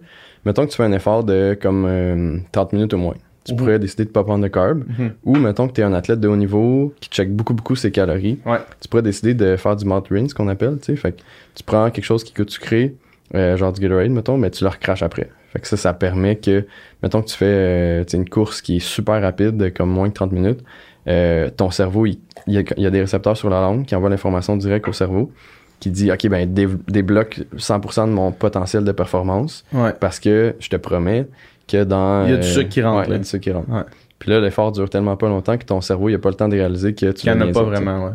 Mettons que tu fais un effort de comme euh, 30 minutes au moins. Tu pourrais décider de pas prendre de carbs. Ou mettons que tu es un athlète de haut niveau qui check beaucoup, beaucoup ses calories. Ouais. Tu pourrais décider de faire du mouth rinse, qu'on appelle, tu sais. Fait que tu prends quelque chose qui coûte sucré, euh, genre du Gatorade, mettons, mais tu le recraches après. Fait que ça, ça permet que, mettons que tu fais euh, une course qui est super rapide, de comme moins de 30 minutes, euh, ton cerveau, il, il y a, il y a des récepteurs sur la langue qui envoient l'information directe au cerveau qui dit, OK, ben, dé- débloque 100% de mon potentiel de performance Ouais. parce que je te promets que dans... Il y a du euh, sucre qui rentre, ouais, il y a du sucre qui rentre. Ouais. Puis là, l'effort dure tellement pas longtemps que ton cerveau, il a pas le temps de réaliser que tu Qu'il y en a pas vraiment, ouais.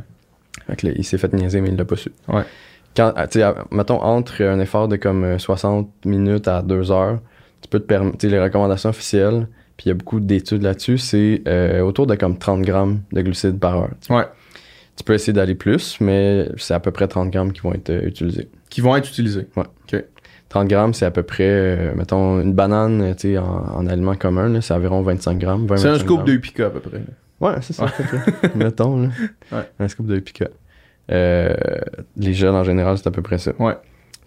Fait que là, il s'est fait niaiser, mais il l'a pas su. Ouais. Quand, ah, tu sais, ah, mettons, entre un effort de comme euh, 60 minutes à 2 heures, tu peux te permettre, les recommandations officielles, puis il y a beaucoup d'études là-dessus, c'est euh, autour de comme 30 grammes de glucides par heure. Tu- Ouais. Tu peux essayer d'aller plus, mais c'est à peu près 30 grammes qui vont être euh, utilisés. Qui vont être utilisés. 30 grammes, c'est à peu près, euh, mettons, une banane, euh, tu sais, en, en aliment commun, là, c'est environ 25 grammes. 20, C'est un 25 scoop grammes. de Upica à peu près. Ouais, c'est ça. *laughs* mettons, là. Ouais. Un scoop de Epica. Euh, les gels, en général, c'est à peu près ça. Ouais.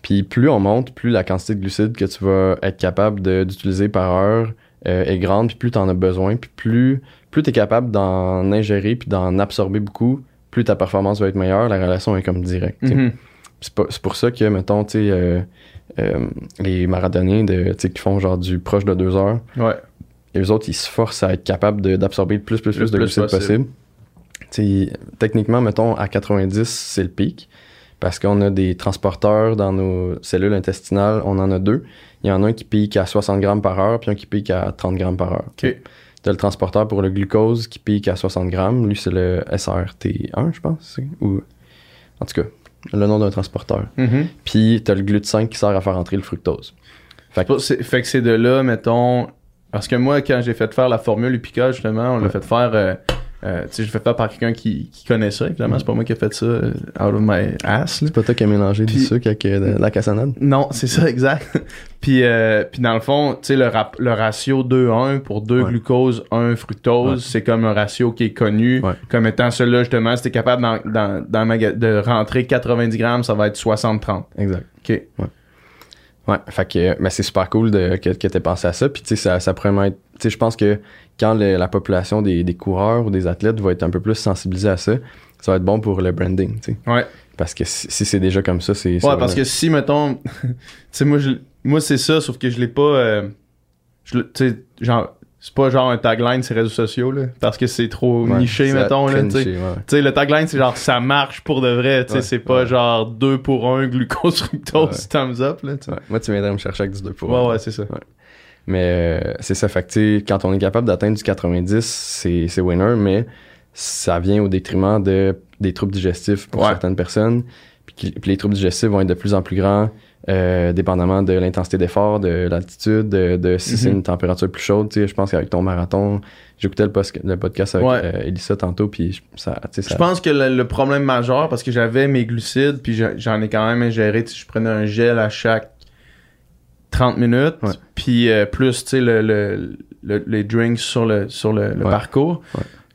Puis plus on monte, plus la quantité de glucides que tu vas être capable d'utiliser par heure euh, est grande, puis plus tu en as besoin, puis plus, plus tu es capable d'en ingérer, puis d'en absorber beaucoup, plus ta performance va être meilleure, la relation est comme directe. Mhm. C'est pour ça que, mettons, tu euh, les marathoniens de, qui font genre du proche de deux heures, Ouais. et les autres, ils se forcent à être capables d'absorber le plus, plus, plus, Le de plus glucides possible. possible. Tu techniquement, mettons, à 90, c'est le pic. Parce qu'on a des transporteurs dans nos cellules intestinales, on en a deux. Il y en a un qui pique à 60 grammes par heure, puis un qui pique à 30 grammes par heure. OK. T'as le transporteur pour le glucose qui pique à 60 grammes. Lui, c'est le SRT1, je pense. Ou... En tout cas, le nom d'un transporteur. Mhm. Puis t'as le GLUT5 qui sert à faire entrer le fructose. Fait que, c'est- que c'est de là, mettons. Parce que moi, quand j'ai fait faire la formule Upica, justement, on l'a Ouais. fait faire. euh, euh, tu sais, j'ai fait faire par quelqu'un qui, qui connaît ça, évidemment. C'est pas moi qui ai fait ça euh, out of my ass. c'est pas toi qui as mélangé du sucre avec euh, de la cassonade? Non, c'est ça, *laughs* exact. puis, euh, puis dans le fond, tu sais, le, rap- le ratio 2-1 pour 2 Ouais. glucose, 1 fructose, Ouais. c'est comme un ratio qui est connu Ouais. comme étant celui-là, justement. Si t'es capable dans, dans, dans de rentrer 90 grammes, ça va être 60-30. Exact. OK. Ouais, fait que mais c'est super cool de, que, que t'aies pensé à ça. Puis tu sais, ça, ça pourrait être. Tu sais, je pense que quand le- la population des, des coureurs ou des athlètes va être un peu plus sensibilisée à ça, ça va être bon pour le branding, tu sais. Ouais. Parce que si, si c'est déjà comme ça, c'est. Ouais, parce que si, mettons, *laughs* tu sais, moi, je- moi c'est ça, sauf que je l'ai pas, euh, tu sais, genre, c'est pas genre un tagline sur les réseaux sociaux, là, parce que c'est trop Ouais, niché, mettons, là, tu sais. ouais, ouais. Le tagline, c'est genre, ça marche pour de vrai, tu sais, Ouais, c'est pas ouais. genre 2 pour 1 glucose fructose Ouais. thumbs up, là. Ouais. Moi, tu viendrais me chercher avec du 2 pour Ouais, un. ouais, c'est ça. Mais euh, c'est ça, fait que quand on est capable d'atteindre du 90, c'est c'est winner, mais ça vient au détriment de, des troubles digestifs pour Ouais. certaines personnes. Puis, les troubles digestifs vont être de plus en plus grands, euh, dépendamment de l'intensité d'effort, de l'altitude, de, de si c'est Mhm. une température plus chaude. Tu sais, je pense qu'avec ton marathon, j'écoutais le, le podcast avec Ouais. euh, Elissa tantôt, puis ça, sais, Je ça, pense que le, le problème majeur, parce que j'avais mes glucides, puis j'en- j'en ai quand même ingéré, tu sais, je prenais un gel à chaque 30 minutes, puis euh, plus, tu sais, le, le- le- les drinks sur le, sur le, parcours.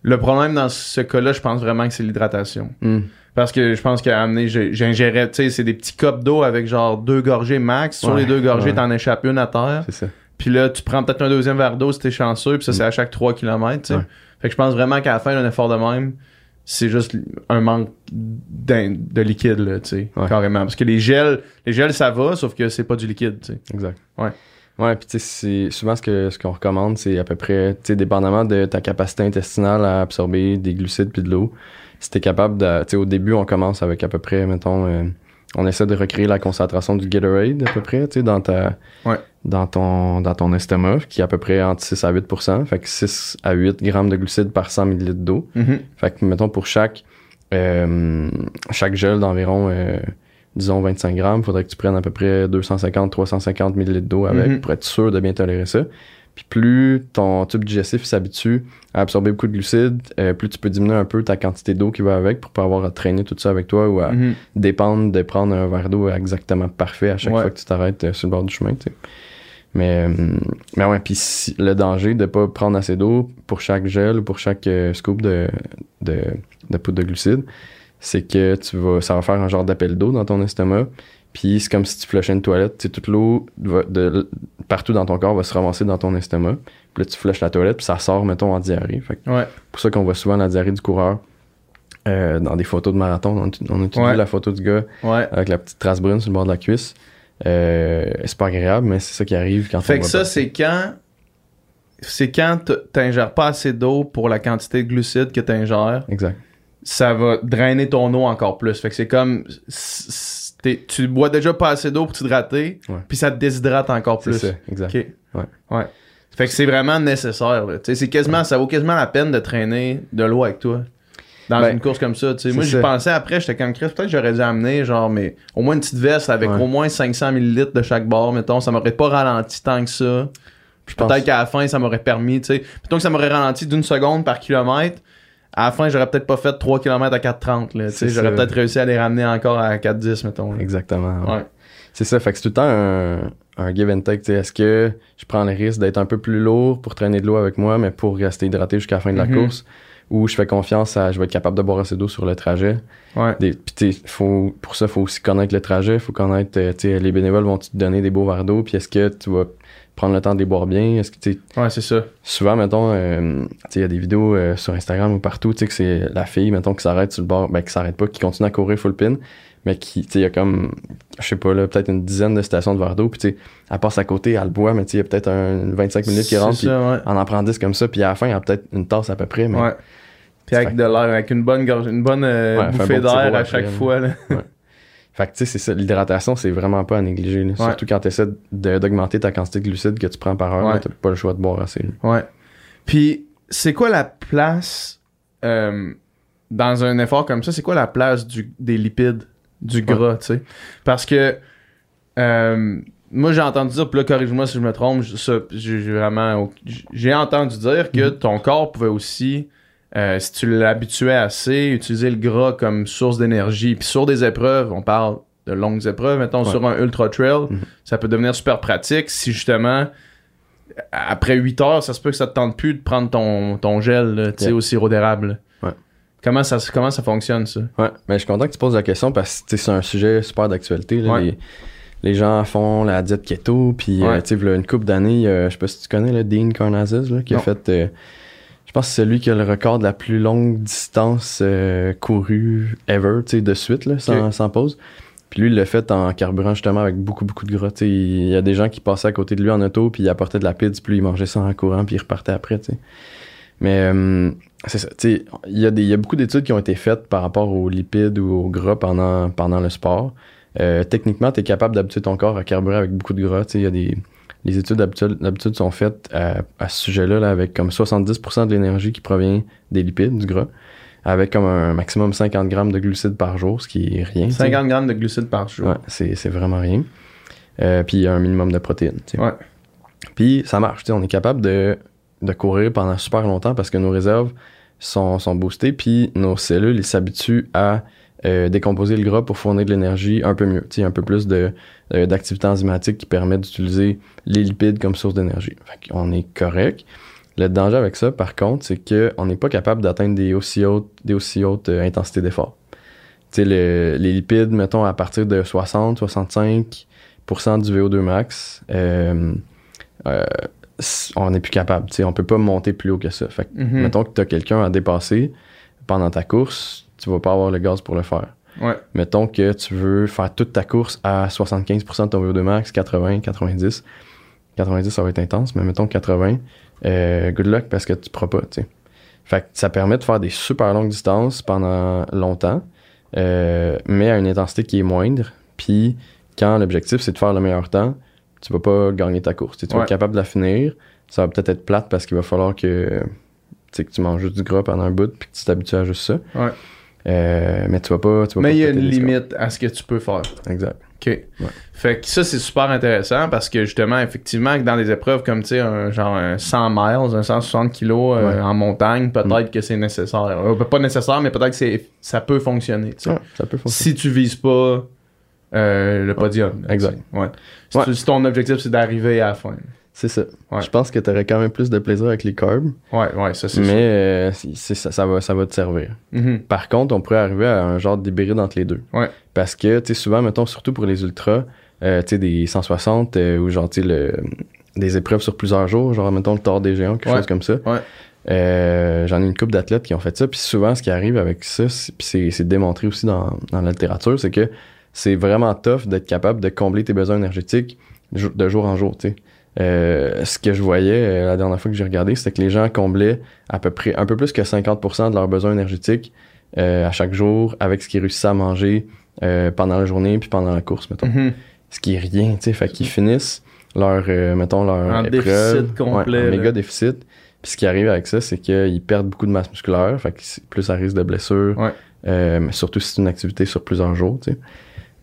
Le problème dans ce cas-là, je pense vraiment que c'est l'hydratation. Hmm. Parce que je pense qu'à amener, j'ingérais, tu sais, c'est des petits copes d'eau avec genre deux gorgées max. Sur Ouais, les deux gorgées, ouais. t'en échappes une à terre. c'est ça. Puis là, tu prends peut-être un deuxième verre d'eau si t'es chanceux, puis ça, c'est à chaque 3 km, tu sais. Ouais. Fait que je pense vraiment qu'à la fin d'un effort de même, c'est juste un manque de liquide, là, tu sais, Ouais. carrément. Parce que les gels, les gels, ça va, sauf que c'est pas du liquide, tu sais. Exact. Ouais. Ouais, puis tu sais, c'est souvent ce que ce qu'on recommande, c'est à peu près, tu sais, dépendamment de ta capacité intestinale à absorber des glucides puis de l'eau, si t'es capable de, tu sais, au début, on commence avec à peu près, mettons, euh, on essaie de recréer la concentration du Gatorade à peu près, tu sais, dans ta, Ouais. Dans ton, dans ton estomac, qui est à peu près entre 6 à 8 fait que 6 à 8 grammes de glucides par 100 ml d'eau. Mhm. Fait que, mettons, pour chaque, euh, chaque gel d'environ, euh, disons, 25 grammes, faudrait que tu prennes à peu près 250-350 ml d'eau avec Mhm. pour être sûr de bien tolérer ça. Puis plus ton tube digestif s'habitue à absorber beaucoup de glucides, euh, plus tu peux diminuer un peu ta quantité d'eau qui va avec pour pas avoir à traîner tout ça avec toi ou à Mhm. dépendre de prendre un verre d'eau exactement parfait à chaque Ouais. fois que tu t'arrêtes sur le bord du chemin. Mais, euh, mais ouais, puis si- le danger de pas prendre assez d'eau pour chaque gel ou pour chaque euh, scoop de, de, de poudre de glucides, c'est que tu vas, ça va faire un genre d'appel d'eau dans ton estomac. Puis c'est comme si tu flushais une toilette. Tu sais, toute l'eau va- de partout dans ton corps va se ramasser dans ton estomac. Puis là, tu flushes la toilette, puis ça sort, mettons, en diarrhée. Fait que Ouais. pour ça qu'on voit souvent la diarrhée du coureur euh, dans des photos de marathon. On, a- on Ouais. vu la photo du gars Ouais. avec la petite trace brune sur le bord de la cuisse. Euh, c'est pas agréable, mais c'est ça qui arrive quand Fait on que ça, c'est quand. C'est quand t'ingères pas assez d'eau pour la quantité de glucides que t'ingères, Exact. ça va drainer ton eau encore plus. Fait que c'est comme. Tu bois déjà pas assez d'eau pour t'hydrater, puis ça te déshydrate encore C'est plus. ça, exact. Ouais. Ouais. Fait que c'est vraiment nécessaire. C'est quasiment, ça vaut quasiment la peine de traîner de l'eau avec toi. Dans Ben, une course comme ça. tu sais. Moi, j'y ça. pensais après, j'étais comme Chris, peut-être que j'aurais dû amener genre, mais au moins une petite veste avec Ouais. au moins 500 ml de chaque bord, mettons, ça m'aurait pas ralenti tant que ça. Peut-être qu'à la fin, ça m'aurait permis, tu sais. Mettons que ça m'aurait ralenti d'une seconde par kilomètre. À la fin, j'aurais peut-être pas fait 3 km à 4,30. là, tu sais. C'est J'aurais peut-être réussi à les ramener encore à 4,10, mettons. là. Exactement. ouais. Ouais. C'est ça, fait que c'est tout le temps un, un give and take. Est-ce que je prends le risque d'être un peu plus lourd pour traîner de l'eau avec moi, mais pour rester hydraté jusqu'à la fin de la Mhm. course, ou je fais confiance à je vais être capable de boire assez d'eau sur le trajet. Ouais. Des, sais, faut, pour ça, il faut aussi connaître le trajet, il faut connaître, euh, les bénévoles vont te donner des beaux verres d'eau, puis est-ce que tu vas prendre le temps de les boire bien? Est-ce que, Ouais, c'est ça. souvent, mettons, euh, il y a des vidéos euh, sur Instagram ou partout, que c'est la fille, mettons, qui s'arrête sur le bord, ben, qui s'arrête pas, qui continue à courir full pin, mais qui, il y a comme, je sais pas, là, peut-être une dizaine de stations de verre d'eau, puis elle passe à côté, elle le boit, mais il y a peut-être un 25 minutes qui rentre, puis ça, ouais. on en prend 10 comme ça, puis à la fin, il y a peut-être une tasse à peu près, mais Ouais. Puis avec de l'air, avec une bonne gorge, une bonne euh, Ouais, bouffée bon d'air à chaque fois. Là. Fait que tu sais, c'est ça, l'hydratation, c'est vraiment pas à négliger. là. Surtout quand tu essaies d'augmenter ta quantité de glucides que tu prends par heure, t'as pas le choix de boire assez. là. Ouais. Puis, c'est quoi la place euh, dans un effort comme ça? C'est quoi la place du, des lipides, du gras, tu sais? Parce que euh, moi, j'ai entendu dire, puis là, corrige-moi si je me trompe, j'ai vraiment. J'ai entendu dire que Mhm. ton corps pouvait aussi. Euh, si tu l'habituais assez, utiliser le gras comme source d'énergie. Puis sur des épreuves, on parle de longues épreuves, mettons Ouais. sur un ultra trail, Mhm. ça peut devenir super pratique si justement après 8 heures, ça se peut que ça te tente plus de prendre ton, ton gel sais, Yeah. au sirop d'érable. Ouais. Comment ça, comment ça fonctionne, ça? Ouais, mais je suis content que tu poses la question parce que c'est un sujet super d'actualité. Ouais. Les, les gens font la diète keto, puis euh, Ouais. tu sais, une couple d'années, euh, je sais pas si tu connais le Dean Karnazes, là, qui Non. a fait. Je pense que c'est celui qui a le record de la plus longue distance euh, courue ever, tu sais, de suite, là, sans, pause. Puis lui, il l'a fait en carburant justement avec beaucoup, beaucoup de gras. tu sais. Il y a des gens qui passaient à côté de lui en auto, puis il apportait de la pizza, puis lui, il mangeait ça en courant, puis il repartait après, tu sais. Mais euh, c'est ça, tu sais, il y, a des- il y a beaucoup d'études qui ont été faites par rapport aux lipides ou aux gras pendant, pendant le sport. Euh, techniquement, tu es capable d'habituer ton corps à carburer avec beaucoup de gras. Tu sais, il y a des, les études d'habitude sont faites à, à ce sujet-là là, avec comme 70% de l'énergie qui provient des lipides, du gras, avec comme un maximum 50 grammes de glucides par jour, ce qui est rien. tu sais. 50 grammes de glucides par jour. Ouais, c'est, vraiment rien. Euh, puis il y a un minimum de protéines. Ouais. Puis ça marche, on est capable de, de courir pendant super longtemps parce que nos réserves sont, sont boostées, puis nos cellules s'habituent à euh, décomposer le gras pour fournir de l'énergie un peu mieux, tu sais, un peu plus de, euh, d'activité enzymatique qui permet d'utiliser les lipides comme source d'énergie. Fait qu'on est correct. Le danger avec ça, par contre, c'est qu'on n'est pas capable d'atteindre des aussi hautes, des aussi hautes euh, intensités d'effort. Tu sais, le- les lipides, mettons, à partir de 60, 65% du VO2 max, euh, euh, on n'est plus capable. Tu sais, on peut pas monter plus haut que ça. Fait que, Mhm. mettons que tu as quelqu'un à dépasser pendant ta course, tu vas pas avoir le gaz pour le faire. Ouais. Mettons que tu veux faire toute ta course à 75% de ton VO2 max, 80, 90. 90, ça va être intense, mais mettons 80, euh, good luck parce que tu pourras pas, tu sais. Fait que ça permet de faire des super longues distances pendant longtemps, euh, mais à une intensité qui est moindre. Puis quand l'objectif c'est de faire le meilleur temps, tu vas pas gagner ta course. Tu vas Ouais. être capable de la finir. Ça va peut-être être plate parce qu'il va falloir que, tu sais, que tu manges juste du gras pendant un bout puis que tu t'habitues à juste ça. Ouais. Euh, mais tu vas pas. Tu vas Mais pas il y a une scores. limite à ce que tu peux faire. Exact. OK. Fait que ça, c'est super intéressant parce que justement, effectivement, dans des épreuves comme, tu sais, un genre un 100 miles, un 160 kilos euh, Ouais. en montagne, peut-être que c'est nécessaire. Euh, pas nécessaire, mais peut-être que ça peut fonctionner. Ouais, ça peut fonctionner. Si tu vises pas euh, le podium. là, Exact. Ouais. Si, Ouais. tu- si ton objectif, c'est d'arriver à la fin. C'est ça. Ouais. Je pense que tu aurais quand même plus de plaisir avec les carbs, Ouais, ouais, ça, c'est mais euh, ça, ça, va, ça va te servir. Mhm. Par contre, on pourrait arriver à un genre d'hybride entre les deux. Ouais. Parce que, tu sais, souvent, mettons, surtout pour les ultras, euh, tu sais, des 160 euh, ou genre, tu sais, des épreuves sur plusieurs jours, genre, mettons, le tort des géants, quelque Ouais. chose comme ça. Ouais. J'en ai une couple d'athlètes qui ont fait ça. Puis souvent, ce qui arrive avec ça, c'est- démontré aussi dans, dans la littérature, c'est que c'est vraiment tough d'être capable de combler tes besoins énergétiques de jour en jour, tu sais. Euh, ce que je voyais euh, la dernière fois que j'ai regardé, c'était que les gens comblaient à peu près un peu plus que 50% de leurs besoins énergétiques euh, à chaque jour avec ce qu'ils réussissaient à manger pendant la journée puis pendant la course, mettons. Mhm. Ce qui est rien, tu sais. Fait qu'ils finissent leur, mettons, leur épreuve, déficit complet, ouais, en là. méga déficit. Puis ce qui arrive avec ça, c'est qu'ils perdent beaucoup de masse musculaire, fait que plus à risque de blessure, Ouais. surtout si c'est une activité sur plusieurs jours, tu sais.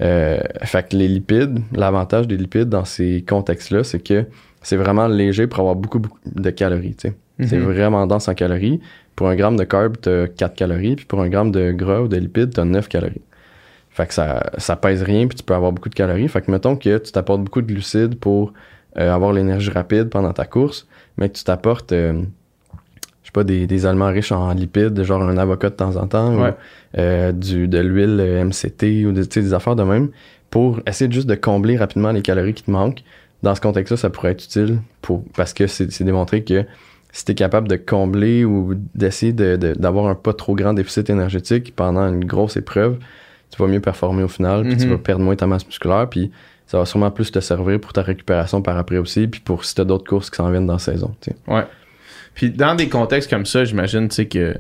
Euh, fait que les lipides, l'avantage des lipides dans ces contextes-là, c'est que c'est vraiment léger pour avoir beaucoup, beaucoup de calories, tu. C'est Mhm. vraiment dense en calories. Pour un gramme de carb, t'as 4 calories, puis pour un gramme de gras ou de lipides, t'as 9 calories. Fait que ça, ça pèse rien, puis tu peux avoir beaucoup de calories. Fait que mettons que tu t'apportes beaucoup de glucides pour euh, avoir l'énergie rapide pendant ta course, mais que tu t'apportes, euh, sais pas, des, des aliments riches en lipides, genre un avocat de temps en temps, Ouais. ou euh, du, de l'huile euh, MCT, ou de, tu sais, des affaires de même, pour essayer juste de combler rapidement les calories qui te manquent. Dans ce contexte-là, ça pourrait être utile pour, parce que c'est c'est démontré que si tu es capable de combler ou d'essayer de- de- d'avoir un pas trop grand déficit énergétique pendant une grosse épreuve, tu vas mieux performer au final, puis tu Mhm. vas perdre moins ta masse musculaire, puis ça va sûrement plus te servir pour ta récupération par après aussi, puis pour si tu as d'autres courses qui s'en viennent dans la saison. tu sais. Ouais. Puis dans des contextes comme ça, j'imagine, tu sais, que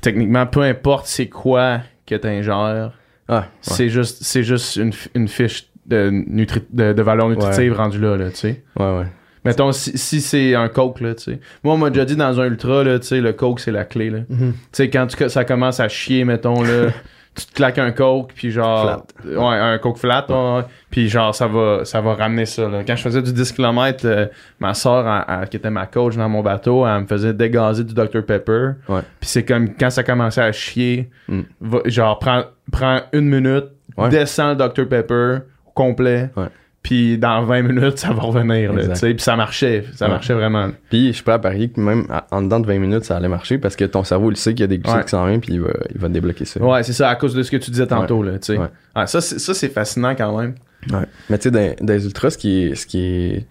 techniquement, peu importe c'est quoi que tu ingères, Ah, ouais. c'est juste, c'est juste une, une fiche de, nutri- de, de valeur nutritive rendue là, là tu sais. ouais, ouais. Mettons, si, si c'est un coke, là, tu sais. Moi, on m'a déjà dit dans un ultra, là, tu sais, le coke, c'est la clé, là. Tu sais, quand tu- ça commence à chier, mettons, là, *laughs* tu te claques un coke, puis genre... Ouais, un coke flat, ouais, ouais. Puis genre, ça va, ça va ramener ça, là. Quand je faisais du 10 km, ma soeur, qui était ma coach dans mon bateau, elle me faisait dégazer du Dr Pepper. Ouais. Puis c'est comme, quand ça commençait à chier, Mm. va- genre, prends, prends une minute, descends le Dr Pepper au complet. Puis dans 20 minutes, ça va revenir, là. Puis ça marchait, ça Ouais. marchait vraiment. Puis je suis prêt à parier que même en dedans de 20 minutes, ça allait marcher parce que ton cerveau, il sait qu'il y a des glucides Ouais. qui s'en viennent, puis il va, il va débloquer ça. Ouais, c'est ça, à cause de ce que tu disais tantôt, là. Ah, ça, c'est, fascinant quand même. Ouais. Mais tu sais, dans, dans les ultras, ce qui est. Ce qui est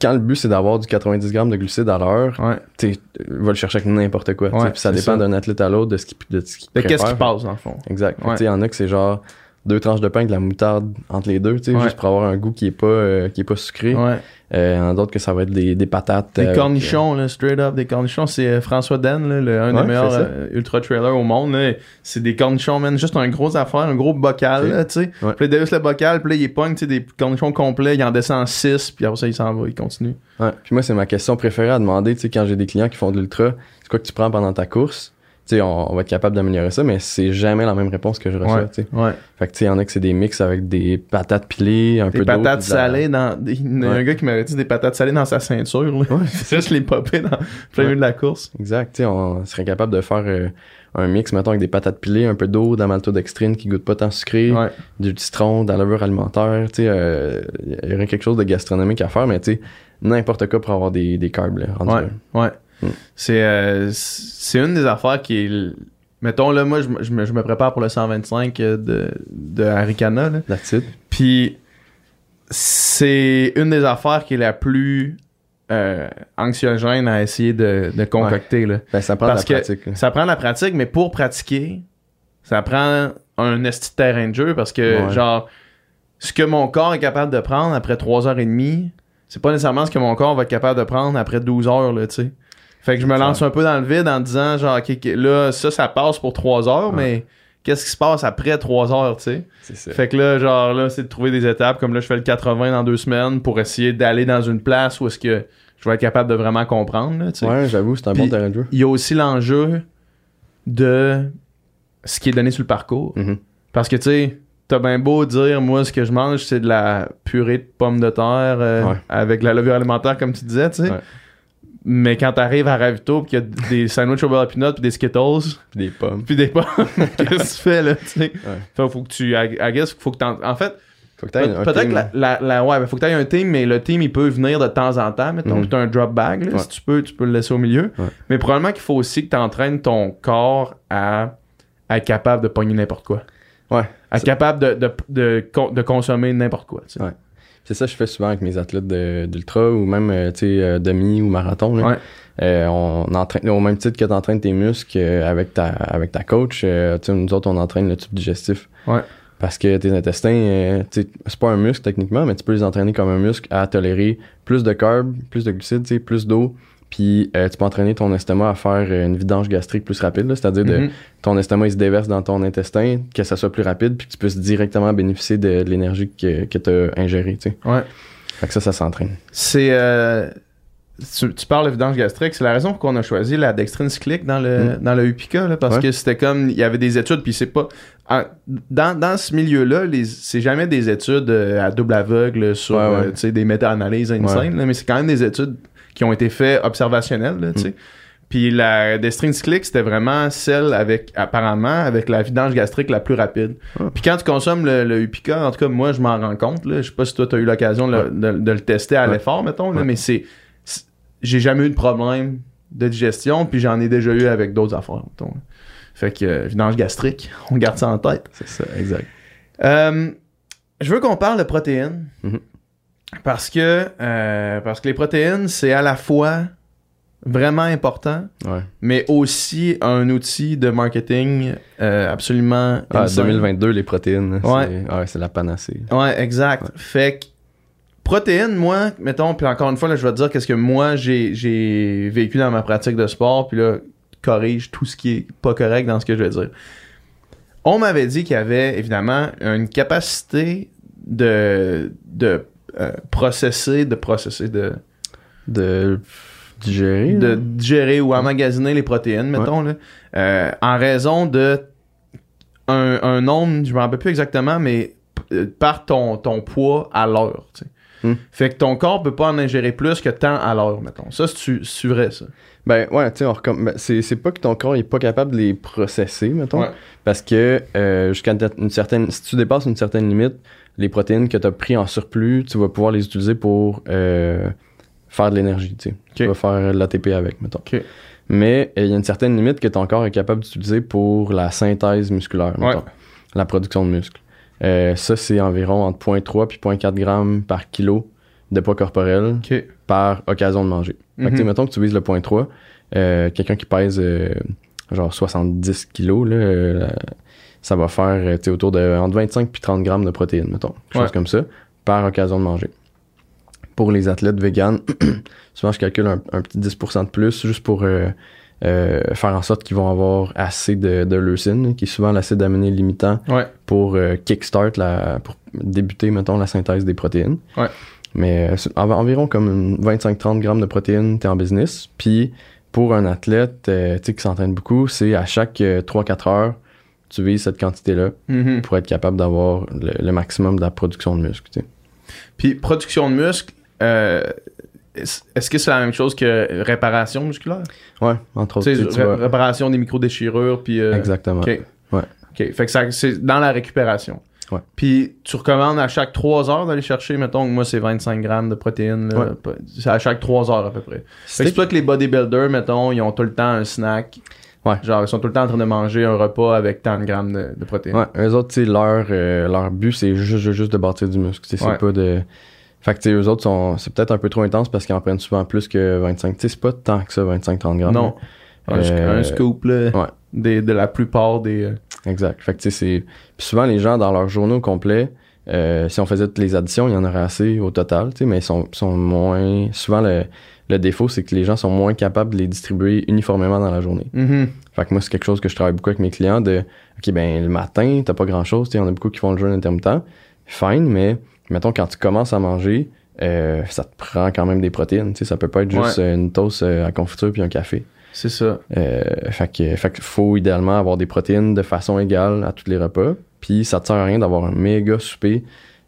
quand le but c'est d'avoir du 90 grammes de glucides à l'heure, Ouais. tu sais, va le chercher avec n'importe quoi. puis ça dépend d'un athlète à l'autre de ce qu'il de ce qu'il De qu'est-ce qui passe, dans le fond. Exact. Ouais. Il y en a que c'est genre deux tranches de pain avec de la moutarde entre les deux, tu sais, Ouais. juste pour avoir un goût qui est pas, euh, qui est pas sucré. Ouais. Euh, il y en a d'autres que ça va être des, des patates. Des euh, cornichons, là, straight up, des cornichons. C'est euh, François Den, là, le, un Ouais, des meilleurs euh, ultra trailers au monde. C'est des cornichons, man. Juste un gros affaire, un gros bocal, tu sais. Puis il le bocal, puis là, il pogne, tu sais, des cornichons complets, il en descend 6, puis après ça, il s'en va, il continue. Ouais. Puis moi, c'est ma question préférée à demander, tu sais, quand j'ai des clients qui font de l'ultra, c'est quoi que tu prends pendant ta course? On, on va être capable d'améliorer ça, mais c'est jamais la même réponse que je reçois, Ouais. Ouais. Fait que, tu sais, il y en a que c'est des mix avec des patates pilées, un Des peu d'eau, patates salées dans. des- Il y a un Ouais. gars qui m'avait dit des patates salées dans sa ceinture, là. Ouais. C'est *laughs* juste les popper dans plein milieu de la course. Exact, tu sais, on serait capable de faire euh, un mix, mettons, avec des patates pilées, un peu d'eau, de la maltodextrine qui goûte pas tant sucré, Ouais. du citron, de la levure alimentaire, tu sais, euh, il y aurait quelque chose de gastronomique à faire, mais tu sais, n'importe quoi pour avoir des, des carbs, Ouais, là. ouais. Mm. C'est euh, c'est une des affaires qui est. Mettons, là, moi, je, me- je me, je me prépare pour le 125 de, de Haricana, là. That's it. Puis, c'est une des affaires qui est la plus euh, anxiogène à essayer de, de concocter, là. Ben, ça prend Parce de que la pratique. là. Ça prend de la pratique, mais pour pratiquer, ça prend un esti de terrain de jeu parce que, Ouais. genre, ce que mon corps est capable de prendre après 3h30, c'est pas nécessairement ce que mon corps va être capable de prendre après 12 heures, là, tu sais. Fait que je me lance un peu dans le vide en disant, genre, là, ça, ça passe pour 3 heures, Ouais. mais qu'est-ce qui se passe après 3 heures, tu sais? C'est ça. Fait que là, genre, là, c'est de trouver des étapes. Comme là, je fais le 80 dans deux semaines pour essayer d'aller dans une place où est-ce que je vais être capable de vraiment comprendre, là, tu sais. Ouais, j'avoue, c'est un Puis- bon terrain de jeu. Il y a aussi l'enjeu de ce qui est donné sur le parcours. Mhm. Parce que, tu sais, t'as bien beau dire, moi, ce que je mange, c'est de la purée de pommes de terre euh, Ouais. avec de la levure alimentaire, comme tu disais, tu sais. Ouais. Mais quand t'arrives à Ravito pis qu'il y a des sandwichs au beurre de peanut pis des Skittles Puis des pommes. pis des pommes, *laughs* qu'est-ce que tu fais, là, tu sais? Ouais. Fait, faut que tu... I I guess, faut que t'en... En fait, Faut que un Peut-être team, que la, là. la, la- ouais, ben, faut que tu aies un team, mais le team, il peut venir de temps en temps. Mettons Mhm. tu un drop bag, là, Ouais. si tu peux, tu peux le laisser au milieu. Ouais. Mais probablement qu'il faut aussi que tu entraînes ton corps à, à être capable de pogner n'importe quoi. Ouais. À être capable de, de, de, de consommer n'importe quoi. tu sais. Ouais. C'est ça que je fais souvent avec mes athlètes d'ultra ou même euh, tu sais euh, demi ou marathon. là. Ouais. Euh, on entraîne au même titre que tu entraînes tes muscles euh, avec ta avec ta coach. euh, nous autres on entraîne le tube digestif. Ouais. Parce que tes intestins, c'est pas un muscle techniquement, mais tu peux les entraîner comme un muscle à tolérer plus de carbs, plus de glucides, plus d'eau. Puis euh, tu peux entraîner ton estomac à faire euh, une vidange gastrique plus rapide, c'est-à-dire de Mhm. ton estomac il se déverse dans ton intestin, que ça soit plus rapide, puis que tu puisses directement bénéficier de, de l'énergie que, que tu as ingérée. Tu sais. Ouais. Fait que ça, ça s'entraîne. C'est. euh, tu, tu parles de vidange gastrique, c'est la raison pour qu'on a choisi la dextrine cyclique dans le, Mm. dans le Upica, là, parce Ouais. que c'était comme, il y avait des études, puis c'est pas... en- dans, dans ce milieu-là, c'est jamais des études à double aveugle sur Ouais, ouais. euh, des méta-analyses insane, là, mais c'est quand même des études qui ont été faites observationnelles, là, tu Mm. sais. Puis la dextrine cyclique, c'était vraiment celle avec, apparemment, avec la vidange gastrique la plus rapide. Ah. Puis quand tu consommes le, le Upica, en tout cas, moi, je m'en rends compte. Là. Je sais pas si toi, tu as eu l'occasion de, le- Ouais. de- de le tester à l'effort, mettons, là, mais c'est. J'ai jamais eu de problème de digestion, puis j'en ai déjà eu avec d'autres affaires, mettons. Fait que euh, vidange gastrique, *laughs* on garde ça en tête. C'est ça, exact. Euh, je veux qu'on parle de protéines. Mhm. Parce que euh, parce que les protéines, c'est à la fois vraiment important, Ouais. mais aussi un outil de marketing euh, absolument Ah, insane. 2022, les protéines, Ouais. c'est ouais, c'est la panacée. Ouais, exact. Fait que protéines, moi, mettons, puis encore une fois, là, je vais te dire qu'est-ce que moi j'ai j'ai vécu dans ma pratique de sport, puis là, corrige tout ce qui est pas correct dans ce que je vais dire. On m'avait dit qu'il y avait évidemment une capacité de de euh, processer, de processer, de, De digérer. de digérer ou emmagasiner les protéines, mettons, là, euh, en raison de un, un nombre, je me rappelle plus exactement, mais euh, par ton, ton poids à l'heure. Hmm. Fait que ton corps peut pas en ingérer plus que tant à l'heure, mettons. Ça, c'est vrai, ça? Ben ouais, tu sais, ben, c'est pas que ton corps est pas capable de les processer, mettons. Ouais. Parce que euh, jusqu'à une certaine. Si tu dépasses une certaine limite, les protéines que tu as pris en surplus, tu vas pouvoir les utiliser pour euh, faire de l'énergie, tu sais. Tu vas faire de l'ATP avec, mettons. Mais euh, il y a une certaine limite que ton corps est capable d'utiliser pour la synthèse musculaire, Ouais. mettons. La production de muscles. Euh, ça, c'est environ entre 0.3 puis 0.4 grammes par kilo de poids corporel par occasion de manger. Fait que, Mhm. mettons que tu vises le point 3, euh, quelqu'un qui pèse genre 70 kilos, là, ça va faire euh, tu sais, autour de entre 25 puis 30 grammes de protéines, mettons. Quelque chose comme ça, par occasion de manger. Pour les athlètes véganes, *clears throat* souvent je calcule un, un petit 10% de plus juste pour euh, euh, faire en sorte qu'ils vont avoir assez de, de leucine, qui est souvent l'acide aminé limitant Ouais. pour euh, kickstart, la, pour débuter, mettons, la synthèse des protéines. Ouais. Mais environ comme une 25-30 grammes de protéines, t'es en business. Puis pour un athlète tu sais, qui s'entraîne beaucoup, c'est à chaque euh, 3-4 heures, tu vises cette quantité-là Mhm. pour être capable d'avoir le, le maximum de la production de muscles. tu sais. Puis production de muscles, euh, est-ce que c'est la même chose que réparation musculaire? Ouais, entre autres. Tu réparation des micro-déchirures, puis... euh, Exactement. OK. Ouais. OK. Fait que ça, c'est dans la récupération. Ouais. Puis tu recommandes à chaque 3 heures d'aller chercher, mettons que moi c'est 25 grammes de protéines. là. Ouais. À chaque 3 heures à peu près. C'est pas que les bodybuilders, mettons, ils ont tout le temps un snack. Ouais. Genre, ils sont tout le temps en train de manger un repas avec tant de grammes de, de protéines. Ouais, eux autres, tu sais, leur, euh, leur but, c'est juste, juste, de bâtir du muscle. C'est Ouais. pas de. Fait que, tu sais, eux autres, sont, c'est peut-être un peu trop intense parce qu'ils en prennent souvent plus que 25. Tu sais, c'est pas tant que ça, 25-30 grammes. Non. Euh, un scoop, là, ouais. des- de la plupart des... euh, Exact. Fait que, tu sais, c'est. Puis souvent, les gens, dans leur journaux complets, euh, si on faisait toutes les additions, il y en aurait assez au total, tu sais, mais ils sont, sont moins. Souvent, le, le défaut, c'est que les gens sont moins capables de les distribuer uniformément dans la journée. mhm. Fait que moi, c'est quelque chose que je travaille beaucoup avec mes clients de, OK, ben, le matin, t'as pas grand chose, on a beaucoup qui font le jeûne intermittent. Fine, mais, mettons, quand tu commences à manger, euh, ça te prend quand même des protéines, ça peut pas être juste euh, une toast euh, à confiture puis un café. C'est ça. Euh, fait que, fait que faut idéalement avoir des protéines de façon égale à tous les repas. Puis ça te sert à rien d'avoir un méga souper,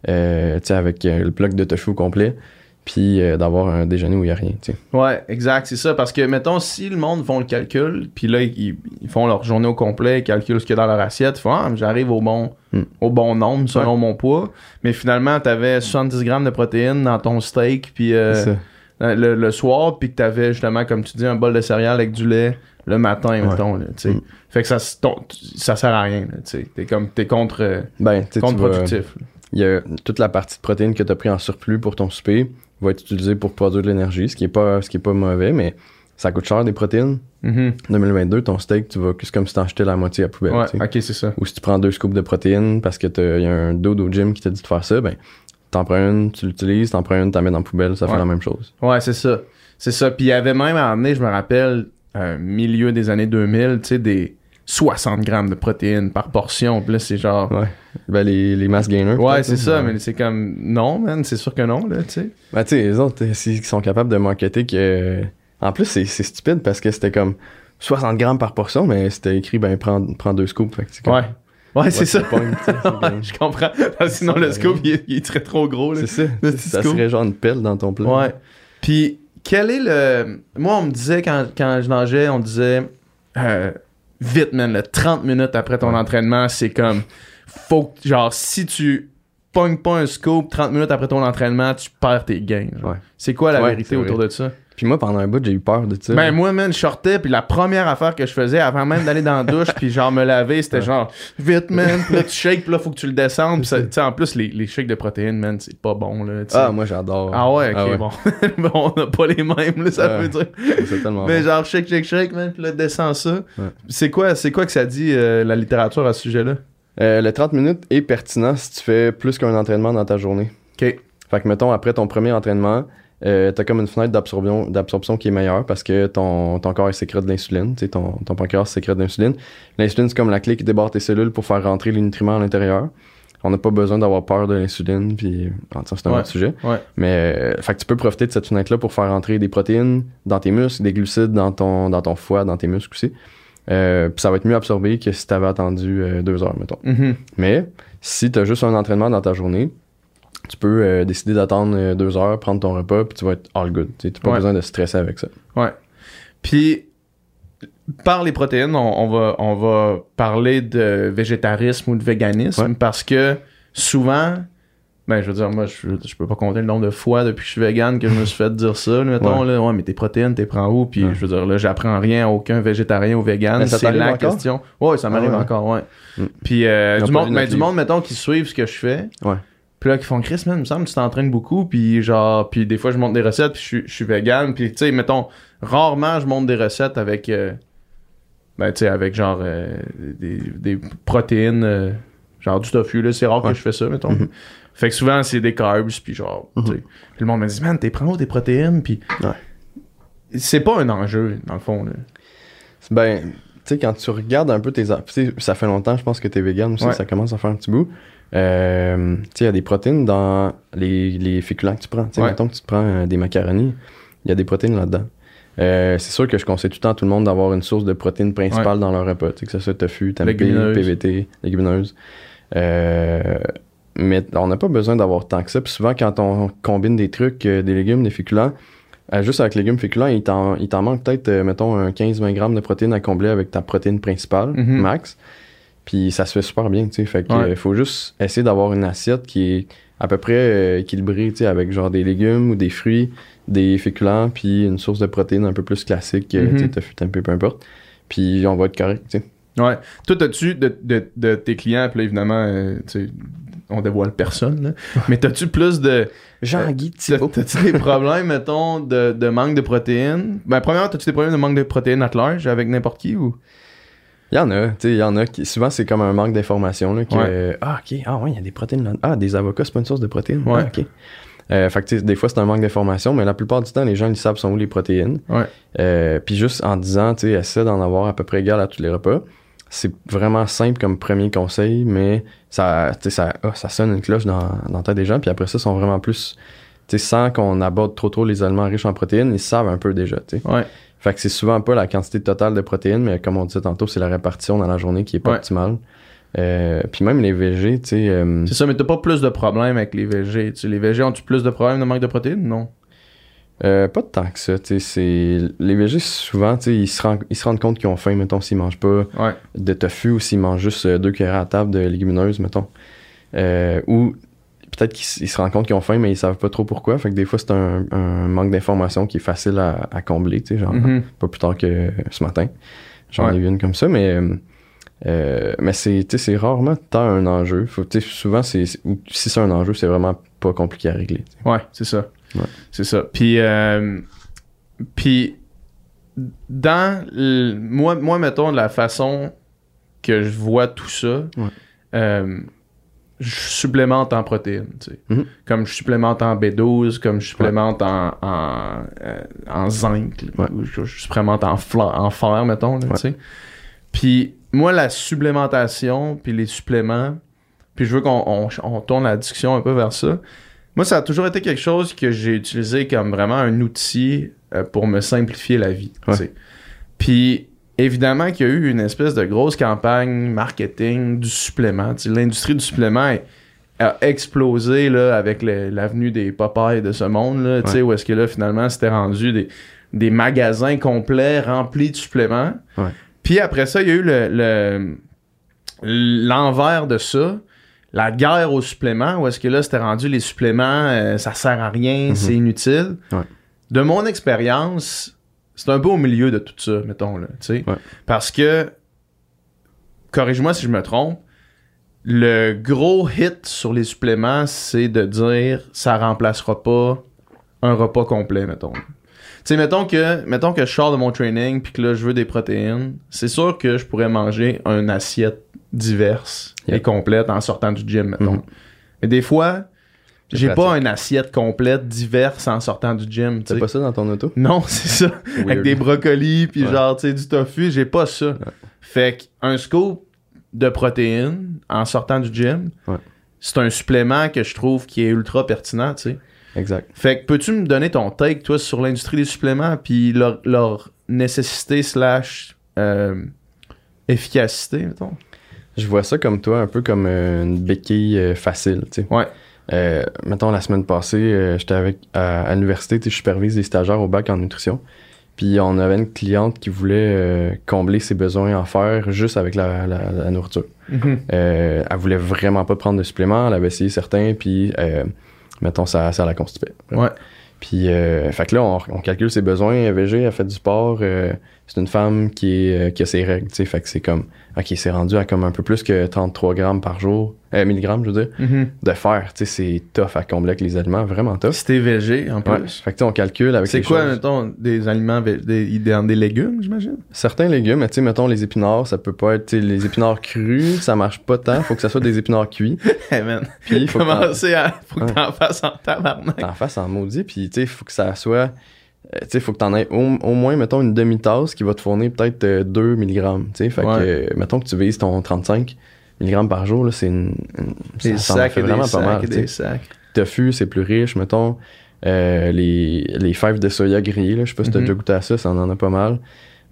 euh, avec le bloc de tofu complet, puis euh, d'avoir un déjeuner où il y a rien, tu sais. Ouais, exact, c'est ça. Parce que, mettons, si le monde font le calcul, puis là, ils, ils font leur journée au complet, ils calculent ce qu'il y a dans leur assiette, ils font, ah, j'arrive au bon, Hmm. au bon nombre selon mon poids. Mais finalement, t'avais 70 grammes de protéines dans ton steak, puis euh, le, le soir, puis que t'avais justement, comme tu dis, un bol de céréales avec du lait le matin, mettons, là, tu. Hmm. Fait que ça, ton- ça sert à rien, tu comme, t'es contre, Ben, tu tu contre-productif. il y a toute la partie de protéines que tu as pris en surplus pour ton souper va être utilisée pour produire de l'énergie, ce qui est pas ce qui est pas mauvais, mais ça coûte cher des protéines. Mhm. 2022, ton steak, tu vas c'est comme si t'en jetais la moitié à la poubelle. Ouais, tu sais. ok, c'est ça. Ou si tu prends deux scoops de protéines parce que il y a un dude au gym qui t'a dit de faire ça, ben t'en prends une, tu l'utilises, t'en prends une, t'en mets dans la poubelle, ça fait la même chose. Ouais, c'est ça. C'est ça. Puis il y avait même à emmener, je me rappelle, euh, milieu des années 2000, tu sais, des, 60 grammes de protéines par portion. Puis là, c'est genre. Ouais. Ben, les, les mass gainers. Ouais, c'est ça, mais c'est comme. Non, man, c'est sûr que non, là, tu sais. Ben, tu sais, les autres, euh, s'ils sont capables de marketer que. En plus, c'est stupide parce que c'était comme 60 grammes par portion, mais c'était écrit, ben, prends, prends deux scoops. Fait que comme- Ouais. Ouais, c'est Ouais, ça. point, *laughs* comme- Je comprends. Sinon, le scoop, il, est- il serait trop gros, là. C'est ça. Ça scoop. serait genre une pelle dans ton plat. Ouais. Puis, quel est le. Moi, on me disait, quand, quand je nageais, on disait. euh, vite, man, le 30 minutes après ton entraînement, c'est comme. Faut que- Genre, si tu pognes pas un scoop 30 minutes après ton entraînement, tu perds tes gains. Ouais. C'est quoi la Ouais, vérité autour vrai. de ça? Puis moi, pendant un bout, j'ai eu peur de ça. Ben, moi, man, je sortais, puis la première affaire que je faisais, avant même d'aller dans la douche, puis genre me laver, c'était genre, vite, man, puis là, tu shakes, puis là, faut que tu le descendes. Puis ça- en plus, les, les shakes de protéines, man, c'est pas bon, là. ah, moi, j'adore. Ah ouais, ok, bon. *laughs* bon. On n'a pas les mêmes, là, ça Ouais. veut dire. C'est tellement Mais bon. genre, shake, shake, shake, man, puis là, descends ça. Ouais. C'est quoi, c'est quoi que ça dit, euh, la littérature à ce sujet-là? Euh, le 30 minutes est pertinent si tu fais plus qu'un entraînement dans ta journée. Ok. Fait que, mettons, après ton premier entraînement, euh, t'as comme une fenêtre d'absorption, d'absorption qui est meilleure parce que ton, ton corps il sécrète de l'insuline, ton, ton pancréas sécrète de l'insuline. L'insuline, c'est comme la clé qui débarre tes cellules pour faire rentrer les nutriments à l'intérieur. On n'a pas besoin d'avoir peur de l'insuline, puis c'est un Ouais. autre sujet. Ouais. Mais euh, fait que tu peux profiter de cette fenêtre-là pour faire rentrer des protéines dans tes muscles, des glucides dans ton, dans ton foie, dans tes muscles aussi. Euh, puis ça va être mieux absorbé que si t'avais attendu deux heures, mettons. Mhm. Mais si tu as juste un entraînement dans ta journée, tu peux euh, décider d'attendre euh, deux heures, prendre ton repas, puis tu vas être all good. Tu n'as pas Ouais. besoin de stresser avec ça. Ouais. Puis, par les protéines, on, on va, on va parler de végétarisme ou de véganisme Ouais. parce que souvent, ben, je veux dire, moi, je, je peux pas compter le nombre de fois depuis que je suis vegan que je me suis fait dire ça. Mettons, Ouais. là, ouais, mais tes protéines, t'es prends où? Puis, Ouais. je veux dire, là, j'apprends rien à aucun végétarien ou vegan. Mais ça C'est la encore? question. Ouais, ça m'arrive Ah ouais. encore, ouais. Mm. Puis, euh, du monde, lu ben, du monde, mettons, qui suivent ce que je fais. Ouais. Puis là, qui font Chris, man, il me semble que tu t'entraînes beaucoup. Puis genre, puis des fois, je monte des recettes, puis je suis- je suis vegan. Puis tu sais, mettons, rarement, je monte des recettes avec, euh, ben tu sais, avec genre euh, des, des protéines, euh, genre du tofu, là. C'est rare que je fais ça, mettons. Mhm. Fait que souvent, c'est des carbs, puis genre, tu sais. Mhm. Puis le monde me dit, man, t'es prends où tes protéines? Puis Ouais. c'est pas un enjeu, dans le fond, là. Ben, tu sais, quand tu regardes un peu tes. tu sais, ça fait longtemps, je pense que tu es vegan aussi, Ouais. ça commence à faire un petit bout. Euh, il y a des protéines dans les, les féculents que tu prends. Ouais. mettons que tu prends euh, des macaronis, il y a des protéines là-dedans. Euh, c'est sûr que je conseille tout le temps à tout le monde d'avoir une source de protéines principale dans leur repas. Tu sais, que ce soit tofu, tempeh. PVT, légumineuses. Euh, mais on n'a pas besoin d'avoir tant que ça. Puis souvent, quand on combine des trucs, des légumes, des féculents, juste avec légumes féculents, il t'en, il t'en manque peut-être, mettons, un 15-20 grammes de protéines à combler avec ta protéine principale, Mhm. max. Puis ça se fait super bien, tu sais. Fait Ouais. euh, faut juste essayer d'avoir une assiette qui est à peu près euh, équilibrée, tu sais, avec genre des légumes ou des fruits, des féculents, puis une source de protéines un peu plus classique, Mhm. tu sais, tofu, tempeh, peu importe. Puis on va être correct, tu sais. Ouais. Toi, t'as-tu de, de, de tes clients, puis là, évidemment, euh, tu sais, on dévoile personne, là. *laughs* Mais t'as-tu plus de. Jean-Guy T'as- T'as-tu des problèmes, mettons, de, de manque de protéines? Ben, premièrement, t'as-tu des problèmes de manque de protéines à large avec n'importe qui ou? Il y en a, tu sais, il y en a qui. Souvent, c'est comme un manque d'information, là. que, Ouais. euh, ah, ok, ah, ouais, il y a des protéines là Ah, des avocats, c'est pas une source de protéines. Ouais. Ah, ok. Euh, fait que, tu sais, des fois, c'est un manque d'information, mais la plupart du temps, les gens, ils savent sont où les protéines. Ouais. Euh, Puis juste en disant, tu sais, essaie d'en avoir à peu près égal à tous les repas. C'est vraiment simple comme premier conseil, mais ça, tu sais, ça, ah, ça sonne une cloche dans, dans la tête des gens. Puis après ça, ils sont vraiment plus, tu sais, sans qu'on aborde trop trop les aliments riches en protéines, ils savent un peu déjà, tu sais. Ouais. Fait que c'est souvent pas la quantité totale de protéines, mais comme on disait tantôt, c'est la répartition dans la journée qui est pas Ouais. optimale. Euh, puis même les végés, tu sais, euh, C'est ça, mais t'as pas plus de problèmes avec les VG. Les VG ont-tu plus de problèmes de manque de protéines? Non. euh, pas tant que ça, c'est... Les végés, souvent, ils se, rendent, ils se rendent compte qu'ils ont faim, mettons, s'ils mangent pas Ouais. de tofu ou s'ils mangent juste euh, deux cuillères à table de légumineuses, mettons. Ou peut-être qu'ils se rendent compte qu'ils ont faim, mais ils savent pas trop pourquoi. Fait que des fois, c'est un, un manque d'information qui est facile à, à combler, tu sais, genre Mhm. pas plus tard que ce matin. J'en Ouais. ai une comme ça, mais euh, mais c'est tu sais, c'est rarement tant un enjeu. Faut, souvent, c'est si c'est un enjeu, c'est vraiment pas compliqué à régler. tu sais. Ouais, c'est ça. Ouais. C'est ça. Puis, euh, puis dans le- moi, moi, mettons, la façon que je vois tout ça, Ouais. euh, je supplémente en protéines, tu sais. Mhm. Comme je supplémente en B12, comme je supplémente en, en, euh, en zinc, là, Ouais. ou je, je supplémente en, fer, mettons, là, Ouais. tu sais. Puis, moi, la supplémentation, puis les suppléments, puis je veux qu'on on- on tourne la discussion un peu vers ça. Moi, ça a toujours été quelque chose que j'ai utilisé comme vraiment un outil euh, pour me simplifier la vie. tu sais. Puis, évidemment qu'il y a eu une espèce de grosse campagne marketing du supplément. L'industrie du supplément a explosé là, avec l'avenue des Popeyes de ce monde. Là, Où est-ce que là, finalement, c'était rendu des, des magasins complets remplis de suppléments. Ouais. Puis après ça, il y a eu le- le l'envers de ça, la guerre aux suppléments, où est-ce que là, c'était rendu les suppléments, euh, ça sert à rien, c'est inutile. Ouais. De mon expérience, c'est un peu au milieu de tout ça, mettons, là, tu sais. Ouais. Parce que, corrige-moi si je me trompe, le gros hit sur les suppléments, c'est de dire ça remplacera pas un repas complet, mettons. Tu sais, mettons que, mettons que je sors de mon training puis que là, je veux des protéines, c'est sûr que je pourrais manger une assiette diverse et complète en sortant du gym, mettons. Mhm. Mais des fois, j'ai pas une assiette complète diverse en sortant du gym, sais. pas ça dans ton auto? Non, *laughs* c'est ça. Avec des brocolis puis Ouais. genre, tu sais, du tofu, j'ai pas ça. Fait qu'un scoop de protéines en sortant du gym, Ouais. c'est un supplément que je trouve qui est ultra pertinent, tu sais. Exact. Fait que peux-tu me donner ton take, toi, sur l'industrie des suppléments puis leur, leur nécessité slash euh, efficacité, mettons? Je vois ça comme toi, un peu comme euh, une béquille euh, facile, tu sais. Ouais. Euh, mettons, la semaine passée, euh, j'étais avec à, à l'université, je supervise des stagiaires au bac en nutrition. Puis on avait une cliente qui voulait euh, combler ses besoins en fer juste avec la, la- la nourriture. Euh, elle voulait vraiment pas prendre de suppléments, elle avait essayé certains, puis mettons, ça, ça la constipait. Ouais. Puis, fait que là, on, on calcule ses besoins. Est VG, elle fait du sport. C'est une femme qui, est, euh, qui a ses règles, tu sais. Fait que c'est comme, OK, c'est rendu à comme un peu plus que 33 grammes par jour, euh, milligrammes, je veux dire, Mhm. de fer. Tu sais, c'est tough à combler avec les aliments, vraiment tough. Si t'es végé, en Ouais. plus. Fait que tu sais, on calcule avec C'est quoi, choses. mettons, des aliments, des, des, légumes, j'imagine? Certains légumes, mais tu sais, mettons les épinards, ça peut pas être, tu sais, les épinards crus, ça marche pas tant. Faut que ça soit des épinards cuits. Hey *laughs* man, Puis, il faut commencer à... Faut que t'en fasses en tabarnak. t'en fasses en maudit, puis tu sais, faut que ça soit. Euh, tu sais, faut que t'en aies au, au moins, mettons, une demi-tasse qui va te fournir peut-être euh, 2 mg. Tu sais, fait Ouais. que, euh, mettons que tu vises ton 35 mg par jour, là, c'est une. une- Des ça sacs fait et des vraiment pas sacs mal. et des sacs. Tofu, c'est plus riche, mettons. Euh, les, les fèves de soya grillées, là, je sais pas si t'as Mhm. déjà goûté à ça, ça en a pas mal.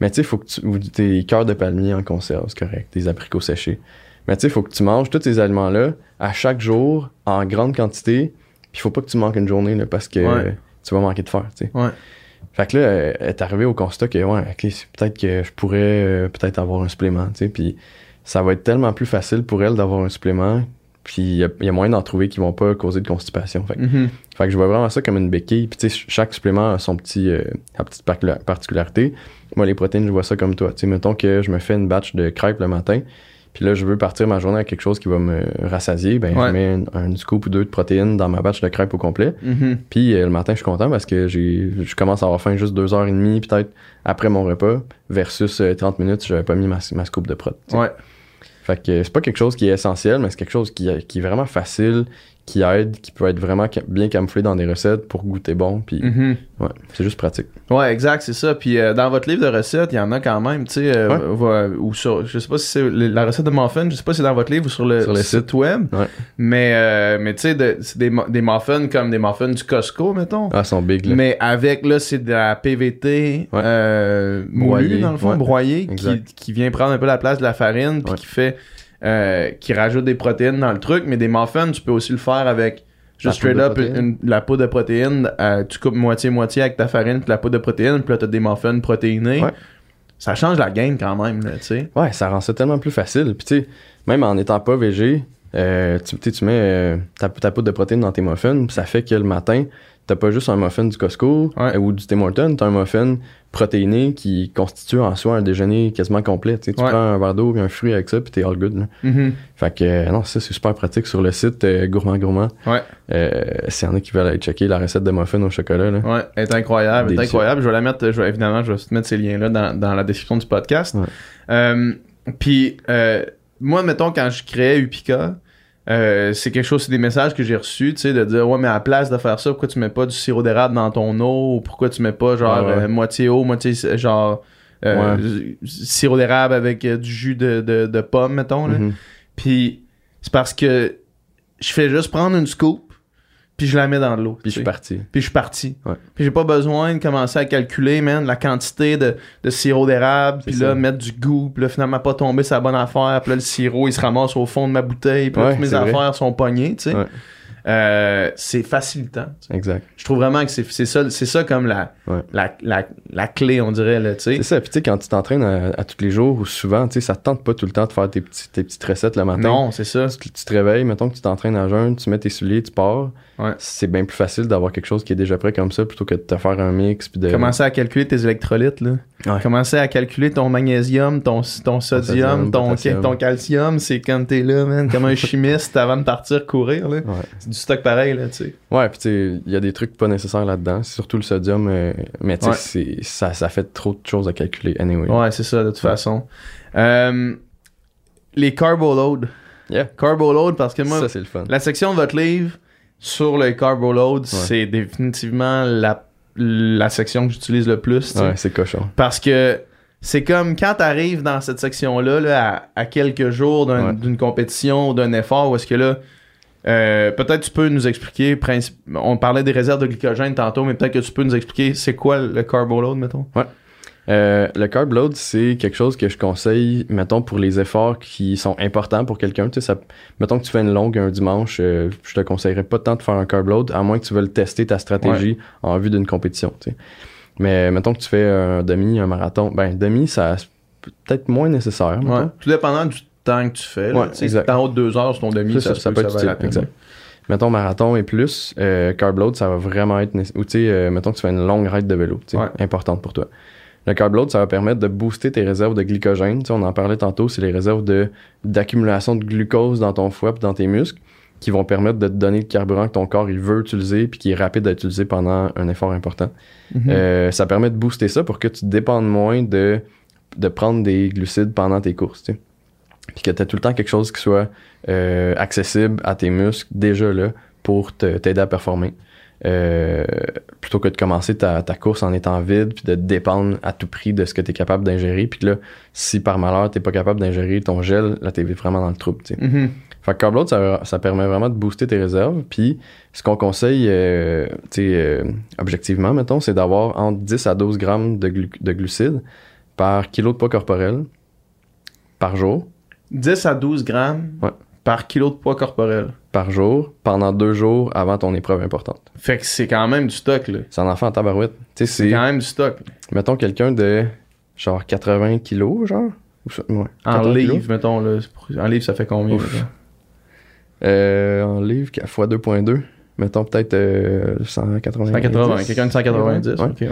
Mais tu sais, faut que tu. Ou des cœurs de palmier en conserve, c'est correct. Des abricots séchés. Mais tu sais, faut que tu manges tous ces aliments-là à chaque jour, en grande quantité. Puis faut pas que tu manques une journée, là, parce que Ouais. tu vas manquer de fer, tu sais. Ouais. Fait que là, elle est arrivée au constat que, ouais, ok, peut-être que je pourrais euh, peut-être avoir un supplément, tu sais. Puis ça va être tellement plus facile pour elle d'avoir un supplément. Puis il y, a- il y a moyen d'en trouver qui vont pas causer de constipation. Fait, que- Mhm. fait que je vois vraiment ça comme une béquille. Puis tu sais, chaque supplément a son petit, euh, sa petite particularité. Moi, les protéines, je vois ça comme toi. Tu sais, mettons que je me fais une batch de crêpes le matin. Puis là, je veux partir ma journée avec quelque chose qui va me rassasier. Ben, Ouais. je mets un, un scoop ou deux de protéines dans ma batch de crêpes au complet. Mhm. Puis euh, le matin, je suis content parce que j'ai, je commence à avoir faim juste deux heures et demie, peut-être, après mon repas, versus euh, 30 minutes, j'avais pas mis ma, ma scoop de prot. Ouais. Fait que euh, c'est pas quelque chose qui est essentiel, mais c'est quelque chose qui, qui est vraiment facile, qui aide, qui peut être vraiment bien camouflé dans des recettes pour goûter bon. Puis Mhm. ouais, c'est juste pratique. Ouais, exact, c'est ça. Puis euh, dans votre livre de recettes, il y en a quand même, tu sais, euh, Ouais. ou sur, je sais pas si c'est la recette de muffins, je sais pas si c'est dans votre livre ou sur le, Sur le site web. Ouais. Mais, euh, mais tu sais, de- c'est des, mu- des muffins comme des muffins du Costco, mettons. Ah, sont big, là. Mais avec, là, c'est de la PVT euh, moulue, Broyée, dans le fond, broyée, qui, qui vient prendre un peu la place de la farine, puis qui fait, euh, qui rajoute des protéines dans le truc. Mais des muffins, tu peux aussi le faire avec juste straight up une- la poudre de protéines. euh, tu coupes moitié-moitié avec ta farine, puis la poudre de protéines, puis là, t'as des muffins protéinés. Ouais. Ça change la game quand même, tu sais. Ouais, ça rend ça tellement plus facile. Puis tu sais, même en étant pas végé, euh, tu, mets euh, ta, ta poudre de protéines dans tes muffins, puis ça fait que le matin, t'as pas juste un muffin du Costco Ouais. euh, ou du Tim Hortons, t'as un muffin protéiné qui constitue en soi un déjeuner quasiment complet. Tu sais, tu Ouais. prends un verre d'eau et un fruit avec ça, puis t'es all good. là. Mhm. Fait que euh, non, ça c'est super pratique sur le site euh, Gourmand Gourmand. Ouais. Euh, S'il y en a qui veulent aller checker la recette de muffin au chocolat, là. Ouais, elle est incroyable, elle est incroyable. Je vais la mettre, je vais, évidemment, je vais mettre ces liens-là dans, dans la description du podcast. Euh, Puis, euh, moi, mettons, quand je créais Upica, euh, c'est quelque chose, c'est des messages que j'ai reçus, tu sais, de dire, ouais, mais à la place de faire ça, pourquoi tu mets pas du sirop d'érable dans ton eau, ou pourquoi tu mets pas, genre, Ouais, ouais. euh, moitié eau, moitié, genre, euh, sirop d'érable avec euh, du jus de, de, de pomme, mettons. Là. Mhm. Puis c'est parce que je fais juste prendre une scoop, puis je la mets dans l'eau. Puis je suis parti. Puis je suis parti. Ouais. Puis j'ai pas besoin de commencer à calculer, man, la quantité de, de sirop d'érable, puis C'est là, mettre du goût, puis là, finalement, pas tomber sur la bonne affaire, puis là, le sirop, il se ramasse au fond de ma bouteille, puis là, Ouais, toutes mes c'est vrai. affaires sont pognées, tu sais. Ouais. Euh, c'est facilitant. Exact. Je trouve vraiment que c'est c'est ça, c'est ça comme la, Ouais. la, la, la clé, on dirait, là, tu sais. C'est ça. Puis tu sais, quand tu t'entraînes à, à tous les jours ou souvent, tu sais, ça te tente pas tout le temps de faire tes, petits, tes petites recettes le matin. Non, c'est ça. Tu, tu te réveilles, mettons que tu t'entraînes à jeun, tu mets tes souliers, tu pars. Ouais. C'est bien plus facile d'avoir quelque chose qui est déjà prêt comme ça plutôt que de te faire un mix. Puis de... Commencer à calculer tes électrolytes, là. Ouais. Commencer à calculer ton magnésium, ton, ton sodium, sodium, ton, calcium, c'est quand t'es là, man, comme un *laughs* chimiste avant de partir courir, là. Ouais. C'est du stock pareil, là, tu sais. Ouais, puis tu sais, il y a des trucs pas nécessaires là-dedans. C'est surtout le sodium, euh, mais tu sais, Ouais. c'est- ça, ça fait trop de choses à calculer anyway. Ouais, c'est ça, de toute façon. Euh, les carbo load. Yeah. Carbo load, parce que moi, ça, c'est le fun. la section de votre livre sur le carbo load, c'est définitivement la, la section que j'utilise le plus, tu. Ouais, c'est cochon. Parce que c'est comme quand t'arrives dans cette section-là, là, à, à quelques jours d'un- Ouais. d'une compétition ou d'un effort, où est-ce que là, euh, peut-être tu peux nous expliquer, on parlait des réserves de glycogène tantôt, mais peut-être que tu peux nous expliquer c'est quoi le carbo load, mettons? Euh, le carb load, c'est quelque chose que je conseille, mettons, pour les efforts qui sont importants pour quelqu'un. Tu sais, ça, mettons que tu fais une longue un dimanche, euh, je te conseillerais pas tant de faire un carb load, à moins que tu veuilles tester ta stratégie en vue d'une compétition. Tu sais. Mais mettons que tu fais un demi, un marathon, ben demi, ça peut-être moins nécessaire. Ouais. Tout dépendant du temps que tu fais. là. Ouais, Tu sais, en haut de deux heures sur ton demi, Ça, ça, ça, peut être utile, exact. Mettons marathon et plus, euh, carb load, ça va vraiment être nécessaire. Ou tu sais, euh, mettons que tu fais une longue ride de vélo, tu sais, Ouais. importante pour toi. Le carb load, ça va permettre de booster tes réserves de glycogène. Tu sais, on en parlait tantôt, c'est les réserves de, d'accumulation de glucose dans ton foie et dans tes muscles qui vont permettre de te donner le carburant que ton corps il veut utiliser puis qui est rapide à utiliser pendant un effort important. Mhm. Euh, ça permet de booster ça pour que tu dépendes moins de, de prendre des glucides pendant tes courses. tu sais. Puis que tu as tout le temps quelque chose qui soit euh, accessible à tes muscles déjà là pour te- t'aider à performer. Euh, plutôt que de commencer ta, ta course en étant vide puis de dépendre à tout prix de ce que tu es capable d'ingérer. Puis là, si par malheur tu pas capable d'ingérer ton gel, là tu es vraiment dans le trouble. sais. Mhm. Fait que carb ça, ça permet vraiment de booster tes réserves. Puis, ce qu'on conseille, euh, euh, objectivement, mettons, c'est d'avoir entre 10 à 12 grammes de, glu- de glucides par kilo de poids corporel par jour, 10 à 12 grammes Ouais. par kilo de poids corporel. Par jour, pendant deux jours avant ton épreuve importante. Fait que c'est quand même du stock, là. C'est un enfant en tabarouette. Tu sais, C'est quand même du stock. mettons, quelqu'un de genre 80 kilos, genre? Ou ça- ouais, En 80 kilos. livre, mettons, là. En livre, ça fait combien? Euh, en livre, x 2.2. Mettons peut-être euh, 180. 180, quelqu'un de 190. Ouais. ok, ouais.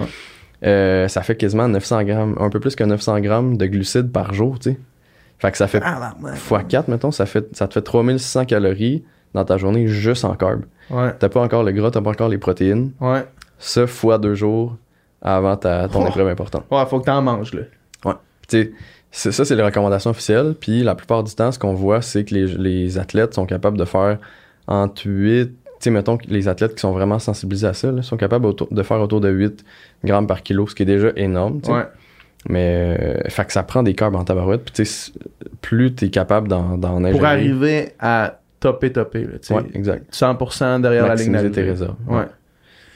Euh, ça fait quasiment 900 grammes, un peu plus que 900 grammes de glucides par jour, tu sais. Fait que ça fait Ah, x 4, mettons, ça, fait, ça te fait 3600 calories dans ta journée juste en carb. Ouais, T'as pas encore le gras, t'as pas encore les protéines. ouais. Ça, fois deux jours avant ta, ton Oh. épreuve importante. Ouais, faut que t'en manges, là. Puis, tu c'est- ça, c'est les recommandations officielles. Puis la plupart du temps, ce qu'on voit, c'est que les, les athlètes sont capables de faire entre 8, tu sais, mettons que les athlètes qui sont vraiment sensibilisés à ça, là, sont capables autour- de faire autour de 8 grammes par kilo, ce qui est déjà énorme. tu. Ouais. Mais, euh, fait que ça prend des carbs en tabarouette. Puis, tu plus t'es capable d'en, d'en ingérer. Pour arriver à topper, topper, là. Ouais, exact. 100% derrière la ligne tes réserves. Ouais.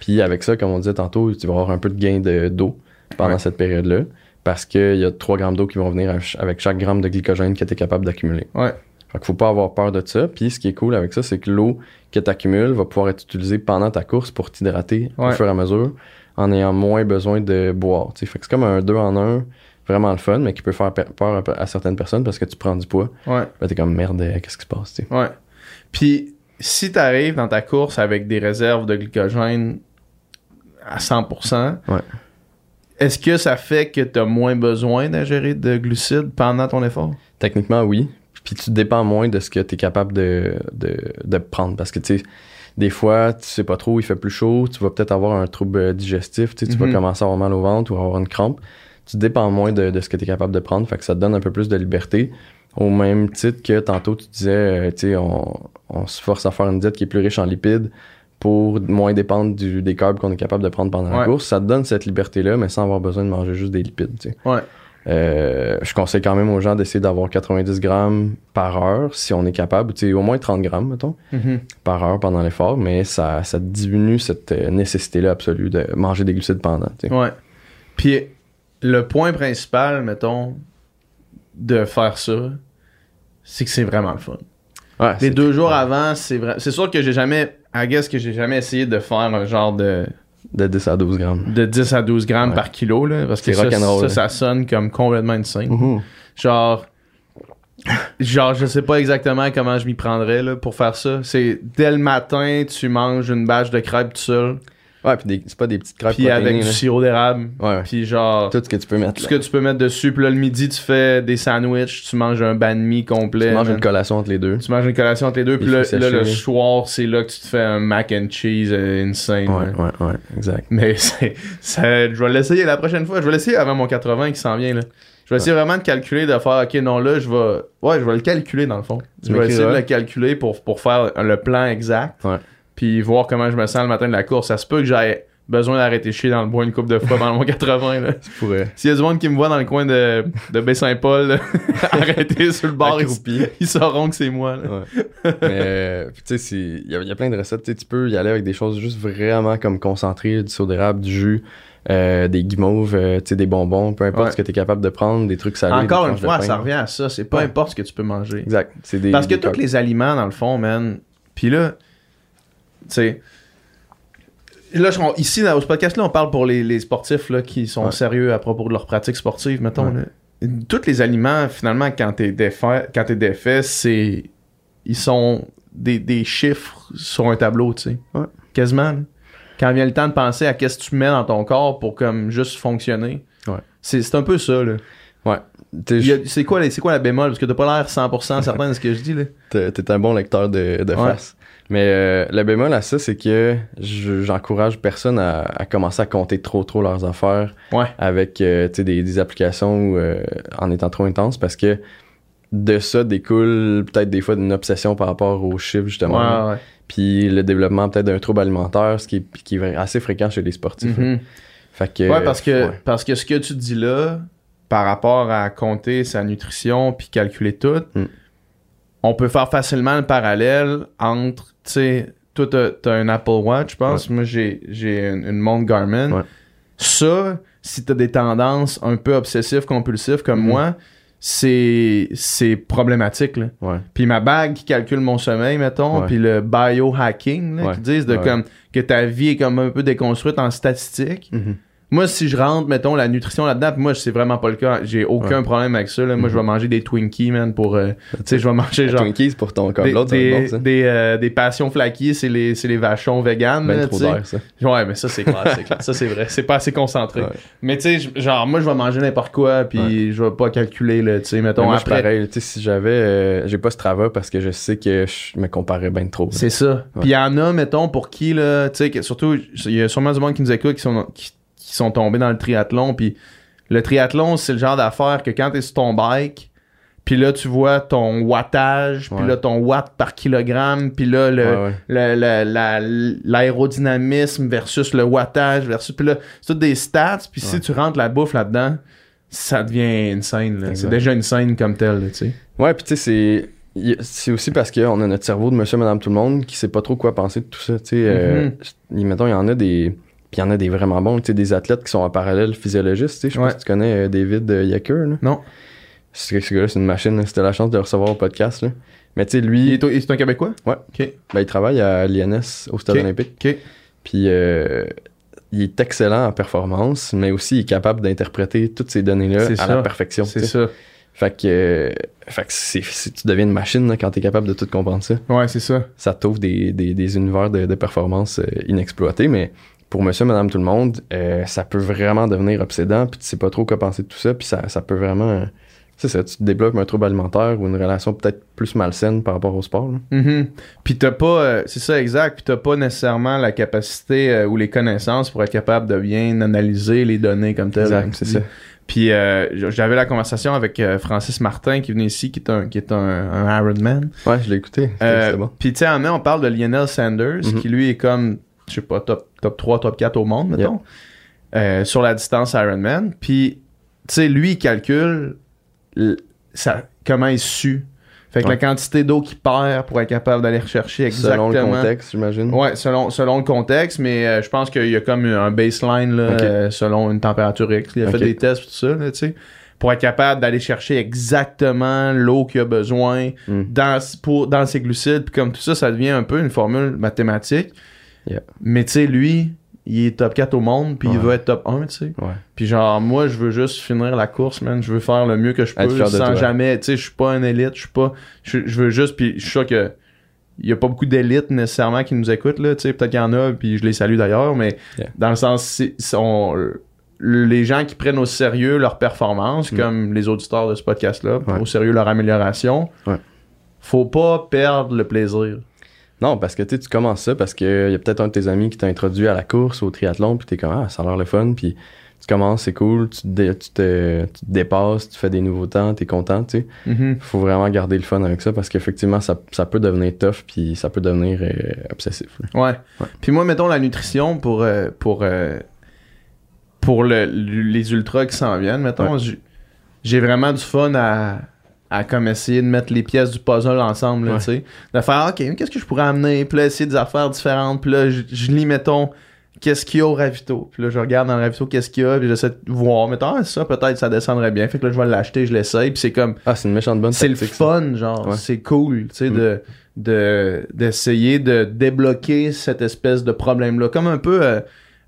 Puis avec ça, comme on disait tantôt, tu vas avoir un peu de gain de, d'eau pendant Ouais. cette période-là. Parce qu'il y a 3 grammes d'eau qui vont venir avec chaque gramme de glycogène que tu es capable d'accumuler. Ouais. Fait qu'il faut pas avoir peur de ça. Puis ce qui est cool avec ça, c'est que l'eau que tu accumules va pouvoir être utilisée pendant ta course pour t'hydrater au fur et à mesure en ayant moins besoin de boire. tu sais. Fait que c'est comme un 2 en 1, vraiment le fun, mais qui peut faire pe- peur à- certaines personnes parce que tu prends du poids. Ouais. Là, t'es comme merde, euh, qu'est-ce qui se passe? tu sais? Ouais. Puis, si t'arrives dans ta course avec des réserves de glycogène à 100%, Ouais. est-ce que ça fait que t'as moins besoin d'ingérer de glucides pendant ton effort? Techniquement, oui. Puis tu dépends moins de ce que tu es capable de, de, de prendre. Parce que, tu sais, des fois, tu sais pas trop, il fait plus chaud, tu vas peut-être avoir un trouble digestif, tu sais, tu Mhm. vas commencer à avoir mal au ventre ou avoir une crampe. Tu dépends moins de, de ce que tu es capable de prendre, fait que ça te donne un peu plus de liberté. Au même titre que tantôt, tu disais, euh, tu sais, on, on se force à faire une diète qui est plus riche en lipides pour moins dépendre du, des carbs qu'on est capable de prendre pendant Ouais. la course. Ça te donne cette liberté-là, mais sans avoir besoin de manger juste des lipides, tu sais. Ouais. Euh, je conseille quand même aux gens d'essayer d'avoir 90 grammes par heure si on est capable, tu sais, au moins 30 grammes, mettons, Mhm. par heure pendant l'effort, mais ça, ça diminue cette euh, nécessité-là absolue de manger des glucides pendant. tu sais. Ouais. Puis le point principal, mettons, de faire ça, c'est que c'est vraiment le fun. Ouais, Les deux jours avant, c'est vrai. C'est sûr que j'ai jamais. I guess que j'ai jamais essayé de faire un genre de, de 10 à 12 grammes. de 10 à 12 grammes Ouais. par kilo, là. Parce que ça, ça, là. ça sonne comme complètement insane. Mhm. Genre. Genre, je sais pas exactement comment je m'y prendrais là, pour faire ça. C'est dès le matin, tu manges une bâche de crêpes tout seul, Ouais, puis c'est pas des petites crêpes puis avec du là. sirop d'érable, Ouais, puis genre. Tout ce que tu peux mettre. Tout ce que tu peux mettre dessus. Puis là, le midi, tu fais des sandwichs, tu manges un banh mi complet. Tu manges man. une collation entre les deux. Tu manges une collation entre les deux. Puis là, le soir, c'est là que tu te fais un mac and cheese euh, insane. Ouais, man. ouais, ouais, exact. Mais *laughs* c'est, je vais l'essayer la prochaine fois. Je vais l'essayer avant mon 80 qui s'en vient. Là. Je vais essayer vraiment de calculer, de faire, ok, non, là, je vais. Ouais, je vais le calculer dans le fond. Je vais essayer de le calculer pour, pour faire le plan exact. Ouais. Puis voir comment je me sens le matin de la course. Ça se peut que j'aie besoin d'arrêter chier dans le bois une coupe de fois pendant mon *laughs* 80. Là. Tu pourrais. S'il y a du monde qui me voit dans le coin de, de Baie-Saint-Paul, là, *laughs* arrêter sur le bord, ils, ils sauront que c'est moi. Là. Ouais. Mais, euh, tu sais, c'est- il y, y a plein de recettes. Tu sais, tu peux y aller avec des choses juste vraiment comme concentrées, du sirop d'érable, du jus, euh, des guimauves, euh, tu sais, des bonbons, peu importe Ouais. ce que tu es capable de prendre, des trucs salés. Encore une fois, ça revient à ça. C'est peu Ouais. importe ce que tu peux manger. Exact. C'est des, Parce que tous les aliments, dans le fond, man. Puis là, sais. Là, on- ici, dans ce podcast-là, on parle pour les, les sportifs là, qui sont Ouais. sérieux à propos de leur pratique sportive, mettons. Ouais. là. Tous les aliments, finalement, quand t'es défait, quand t'es défait, c'est. Ils sont des, des chiffres sur un tableau, tu sais. Ouais. Quasiment. là. Quand vient le temps de penser à qu'est-ce que tu mets dans ton corps pour comme juste fonctionner. C'est un peu ça, là. Ouais. C'est quoi, quoi la bémol? Parce que t'as pas l'air 100% certain de ce que je dis, là. T'es un bon lecteur de, de face. Mais euh, le bémol à ça, c'est que je- j'encourage personne à, à commencer à compter trop trop leurs affaires Ouais. avec euh, des, des applications euh, en étant trop intense parce que de ça découle peut-être des fois d'une obsession par rapport aux chiffres justement. Ouais, ouais. Puis le développement peut-être d'un trouble alimentaire, ce qui est, qui est assez fréquent chez les sportifs. Fait que, Ouais, parce que, parce que ce que tu dis là, par rapport à compter sa nutrition puis calculer tout, Mm. On peut faire facilement le parallèle entre, tu sais, toi, t'as un Apple Watch, je pense. Moi, j'ai j'ai une, une montre Garmin. Ouais. Ça, si t'as des tendances un peu obsessives, compulsives comme Mhm. moi, c'est c'est problématique, là. Ouais. Puis ma bague qui calcule mon sommeil, mettons, puis le biohacking, là, qui disent de comme que ta vie est comme un peu déconstruite en statistiques. Mhm. Moi, si je rentre, mettons, la nutrition là-dedans, moi, c'est vraiment pas le cas. J'ai aucun Ouais. problème avec ça. Là. Moi, je Mhm. vais manger des Twinkies, man, pour... euh, tu sais, je vais manger genre... Twinkies pour ton corps. Des, des, bon, des, euh, des passions flaquies, c'est les, c'est les vachons vegan. Ben là, trop d'air, ça. Ouais, mais ça, c'est clair, c'est clair. Ça, c'est vrai. C'est pas assez concentré. Ouais. Mais tu sais, genre, moi, je vais manger n'importe quoi, puis je vais pas calculer, tu sais, mettons, moi, après... pareil. Tu sais, si j'avais. euh, j'ai pas Strava parce que je sais que je me comparais bien trop. C'est ça. Puis il y en a, mettons, pour qui, là, tu sais, surtout, il y a sûrement du monde qui nous écoute qui sont, qui, qui sont tombés dans le triathlon. Puis le triathlon, c'est le genre d'affaire que quand t'es sur ton bike, puis là, tu vois ton wattage, puis là, ton watt par kilogramme, puis là, le, ouais. le- l'aérodynamisme versus le wattage versus puis là c'est toutes des stats puis si tu rentres la bouffe là-dedans ça devient une scène c'est déjà une scène comme telle tu sais Ouais, puis tu sais, c'est. C'est aussi parce qu'on a notre cerveau de monsieur, madame, tout le monde qui sait pas trop quoi penser de tout ça. Tu sais, euh, Mhm. y- mettons, il y en a des. Puis il y en a des vraiment bons, tu sais, des athlètes qui sont en parallèle physiologistes. Tu sais, je sais Ouais. pas si tu connais euh, David euh, Yacker. là. non Ce ce gars-là, c'est une machine. C'était la chance de le recevoir au podcast. Là. Mais tu sais, lui, il est, un québécois? Ouais. ok ben, il travaille à l'INS au Stade olympique. ok Puis euh, il est excellent en performance, mais aussi il est capable d'interpréter toutes ces données-là C'est à ça. la perfection. c'est ça Fait que, euh, fait que c'est, c'est- tu deviens une machine là, quand tu es capable de tout comprendre ça. ouais c'est ça Ça t'ouvre des, des, des univers de, de performance euh, inexploités, mais pour monsieur, madame, tout le monde, euh, ça peut vraiment devenir obsédant, puis tu sais pas trop quoi penser de tout ça, puis ça, ça peut vraiment... c'est ça, tu te développes un trouble alimentaire ou une relation peut-être plus malsaine par rapport au sport. là. Mhm. Puis t'as pas, euh, c'est ça exact, puis t'as pas nécessairement la capacité euh, ou les connaissances pour être capable de bien analyser les données comme telles. tu c'est ça. Puis euh, j'avais la conversation avec Francis Martin qui venait ici, qui est un, qui est un, un Ironman. Ouais, je l'ai écouté. Bon. Puis tu sais, en mai, on parle de Lionel Sanders, Mhm. qui lui est comme, je sais pas, top, top 3, top 4 au monde, mettons, euh, sur la distance Ironman. Puis tu sais, lui, il calcule ça, comment il sue. Fait que Ouais. la quantité d'eau qu'il perd pour être capable d'aller rechercher exactement. Selon le contexte, j'imagine. Ouais, selon, selon le contexte, mais euh, je pense qu'il y a comme un baseline là, euh, selon une température X. Il a fait des tests tout ça, là, tu sais, pour être capable d'aller chercher exactement l'eau qu'il a besoin Mm. dans, pour, dans ses glucides. Puis comme tout ça, ça devient un peu une formule mathématique. Yeah. Mais tu sais, lui, il est top 4 au monde, puis il veut être top 1, tu sais. Puis genre, moi, je veux juste finir la course, man. Je veux faire le mieux que je peux sans toi. jamais, tu sais, je suis pas un élite, je suis pas... Je, veux juste, puis je suis sûr que il y a pas beaucoup d'élites nécessairement qui nous écoutent, là, tu sais. Peut-être qu'il y en a, puis je les salue d'ailleurs, mais Yeah. dans le sens, sont les gens qui prennent au sérieux leur performance, Mm. comme les auditeurs de ce podcast-là, Ouais. au sérieux leur amélioration, Ouais. faut pas perdre le plaisir. Non, parce que tu commences ça parce qu'il y a peut-être un de tes amis qui t'a introduit à la course, au triathlon, puis t'es comme, ah, ça a l'air le fun, puis tu commences, c'est cool, tu te, dé- tu, te, tu te dépasses, tu fais des nouveaux temps, t'es content, tu sais. Mhm. Faut vraiment garder le fun avec ça parce qu'effectivement, ça, ça peut devenir tough, puis ça peut devenir euh, obsessif. Ouais. Ouais. Puis moi, mettons la nutrition pour euh, pour euh, pour le, les ultras qui s'en viennent, mettons, j'ai vraiment du fun à à comme essayer de mettre les pièces du puzzle ensemble, Ouais. tu sais. De faire, OK, qu'est-ce que je pourrais amener? Puis là, essayer des affaires différentes. Puis là, je, je lis, mettons, qu'est-ce qu'il y a au ravito. Puis là, je regarde dans le ravito qu'est-ce qu'il y a. Puis j'essaie de voir, mettons, ah, ça, peut-être, ça descendrait bien. Fait que là, je vais l'acheter, je l'essaye. Puis c'est comme, Ah, c'est une méchante bonne c'est le ça. fun, genre. Ouais. C'est cool, tu sais, Mm. de de d'essayer de débloquer cette espèce de problème-là. Comme un peu, euh,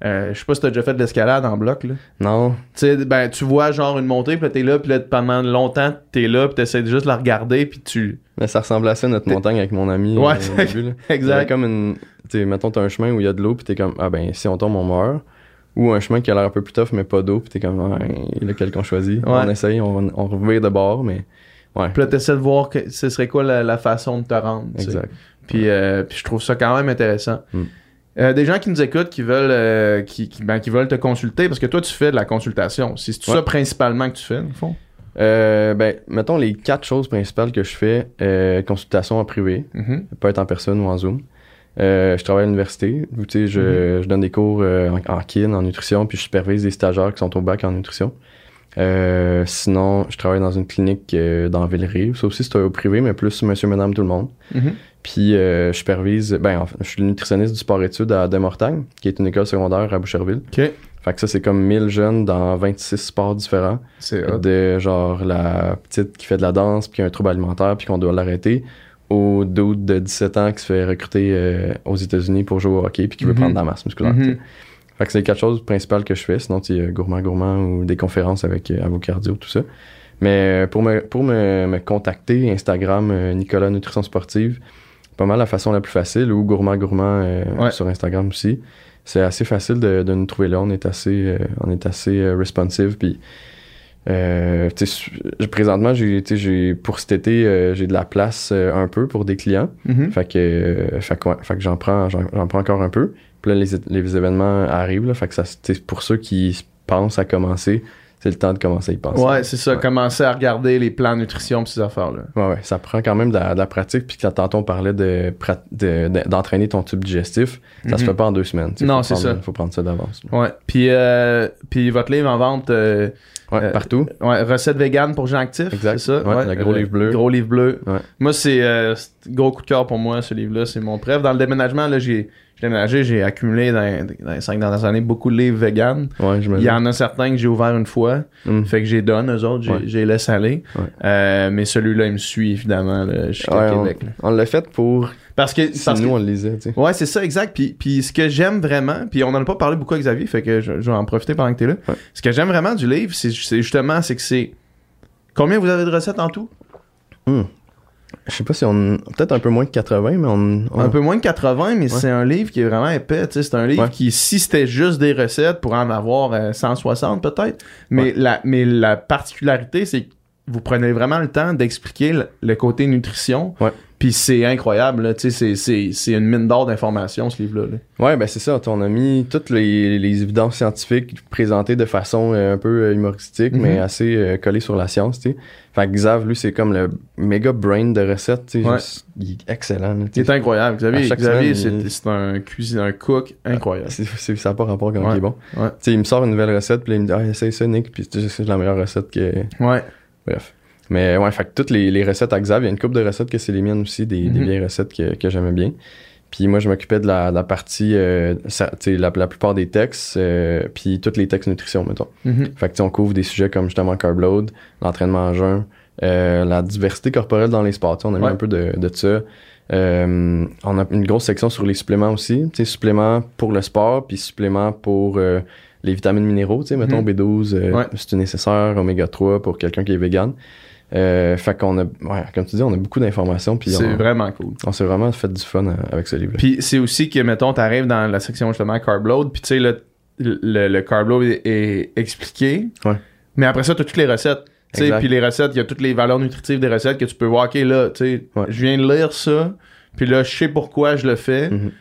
euh, je sais pas si t'as déjà fait de l'escalade en bloc, là. Non, Tu sais, ben, tu vois genre une montée, puis là, t'es là, puis là, pendant longtemps, t'es là, puis t'essaies juste de la regarder, puis tu... mais ça ressemble à ça, notre montagne avec mon ami Ouais, euh, début. Là. *laughs* Exact. comme une. Tu mettons, t'as un chemin où il y a de l'eau, puis t'es comme, ah ben, si on tombe, on meurt. Ou un chemin qui a l'air un peu plus tough, mais pas d'eau, puis t'es comme, ouais, lequel qu'on choisit. Ouais. On essaye, on, on revire de bord, mais. Ouais, Puis là, t'essaies de voir que ce serait quoi la, la façon de te rendre, exact. Puis, euh, puis je trouve ça quand même intéressant. Mm. Euh, des gens qui nous écoutent, qui veulent, euh, qui, qui, ben, qui veulent te consulter, parce que toi, tu fais de la consultation. C'est ça principalement que tu fais, au fond? Euh, ben, mettons les quatre choses principales que je fais consultation en privé, Mhm. ça peut être en personne ou en Zoom. Je travaille à l'université, où, je, Mm-hmm. je donne des cours en, en kin, en nutrition, puis je supervise des stagiaires qui sont au bac en nutrition. Sinon, je travaille dans une clinique dans Villeray. Ça aussi, c'est au privé, mais plus monsieur, madame, tout le monde. Mhm. Puis euh, je supervise, ben, je suis le nutritionniste du sport-études à Demortagne, qui est une école secondaire à Boucherville. OK. Fait que ça, c'est comme 1000 jeunes dans 26 sports différents C'est de genre la petite qui fait de la danse puis qui a un trouble alimentaire puis qu'on doit l'arrêter au dude de 17 ans qui se fait recruter euh, aux États-Unis pour jouer au hockey puis qui veut Mhm. prendre de la masse musculaire. Sais. Fait que c'est les quatre choses principales que je fais. Sinon, tu sais, gourmand gourmand ou des conférences avec euh, Avocardio, tout ça. Mais euh, pour me pour me, me contacter, Instagram euh, Nicolas Nutrition Sportive, pas mal la façon la plus facile ou gourmand gourmand euh, Ouais. sur Instagram aussi. C'est assez facile de, de nous trouver là. On est assez euh, on est assez euh, responsive puis euh, présentement, j'ai, pour cet été, euh, j'ai de la place euh, un peu pour des clients. Mhm. Fait que, euh, fait que, ouais, fait que j'en prends, j'en, prends encore un peu. Puis là, les, les événements arrivent, là, fait que ça, pour ceux qui pensent à commencer, c'est le temps de commencer à y penser. Ouais, c'est ça. Ouais. Commencer à regarder les plans nutrition pis ces affaires-là. Ouais, ouais, ça prend quand même de la, de la pratique. Puis que tantôt, on parlait de, prat- de- de- d'entraîner ton tube digestif. Ça se Mhm. fait pas en deux semaines. Non, c'est ça. faut prendre ça d'avance. Ouais. Puis, euh, puis votre livre en vente, euh, Ouais, Euh, partout. ouais, recette vegan pour gens actifs, Exact. c'est ça? Ouais, le gros livre bleu. Gros livre bleu. Ouais. Moi, c'est c'est gros coup de cœur pour moi, ce livre-là. C'est mon préf. Dans le déménagement, là, j'ai j'ai déménagé, j'ai accumulé dans, dans les cinq dernières années beaucoup de livres vegan. Ouais, Il y en a certains que j'ai ouvert une fois. Hum. Fait que j'ai donne, eux autres, j'ai j'ai laissé aller. Euh, mais celui-là, il me suit, évidemment, jusqu'à on, Québec. on l'a fait pour. Parce que, Si parce que- on le lisait, tu sais. Ouais, c'est ça, exact. Puis, puis ce que j'aime vraiment, puis on en a pas parlé beaucoup avec Xavier, fait que je, je vais en profiter pendant que t'es là. Ouais. Ce que j'aime vraiment du livre, c'est c'est justement, c'est que c'est... Combien vous avez de recettes en tout? Je sais pas si on. Peut-être un peu moins de 80, mais on. on- Un peu moins de 80, mais c'est un livre qui est vraiment épais. tu sais, C'est un livre Ouais. qui, si c'était juste des recettes, pourrait en avoir euh, 160 peut-être. Mais, Ouais. la, mais la particularité, c'est que vous prenez vraiment le temps d'expliquer le, le côté nutrition. Ouais. Puis c'est incroyable, là. Tu sais, c'est- c'est c'est une mine d'or d'informations, ce livre-là. là. Ouais, ben c'est ça. On a mis toutes les, les évidences scientifiques présentées de façon euh, un peu euh, humoristique, Mhm. mais assez euh, collée sur la science, tu sais. Fait que Xav, lui, c'est comme le méga brain de. Ouais. juste- Il est excellent, là, C'est sais. incroyable. Xavier, Xavier c'est il- un cuisinier, un cook incroyable. C'est- ça n'a pas rapport quand Ouais. il est bon. Ouais. Il me sort une nouvelle recette, puis il me dit, ah, essaye ça, Nick, puis c'est la meilleure recette que. Ouais. Bref. Mais ouais, fait que toutes les, les recettes à Xav, il y a une couple de recettes que c'est les miennes aussi, des, des Mhm. vieilles recettes que, que j'aimais bien. Puis moi, je m'occupais de la, la partie, euh, ça- la, la plupart des textes, euh, puis tous les textes nutrition, mettons. Fait que tu sais, on couvre des sujets comme justement carb load, l'entraînement en jeun, euh, la diversité corporelle dans les sports. On a mis Ouais. un peu de, de ça. Euh, on a une grosse section sur les suppléments aussi. Suppléments pour le sport, puis suppléments pour euh, les vitamines minéraux. Mettons Mhm. B12, euh, Ouais. c'est nécessaire, oméga 3 pour quelqu'un qui est vegan. Euh, fait qu'on a, ouais, comme tu dis, on a beaucoup d'informations, puis C'est vraiment cool. on s'est vraiment fait du fun euh, avec ce livre-là. Puis c'est aussi que, mettons, t'arrives dans la section justement carb load, puis tu sais, le, le, le carb load est, est expliqué. Ouais. Mais après ça, t'as toutes les recettes. Tu sais, Exact. puis les recettes, il y a toutes les valeurs nutritives des recettes que tu peux voir. OK, là, tu sais, Ouais. je viens de lire ça, puis là, je sais pourquoi je le fais. Mhm.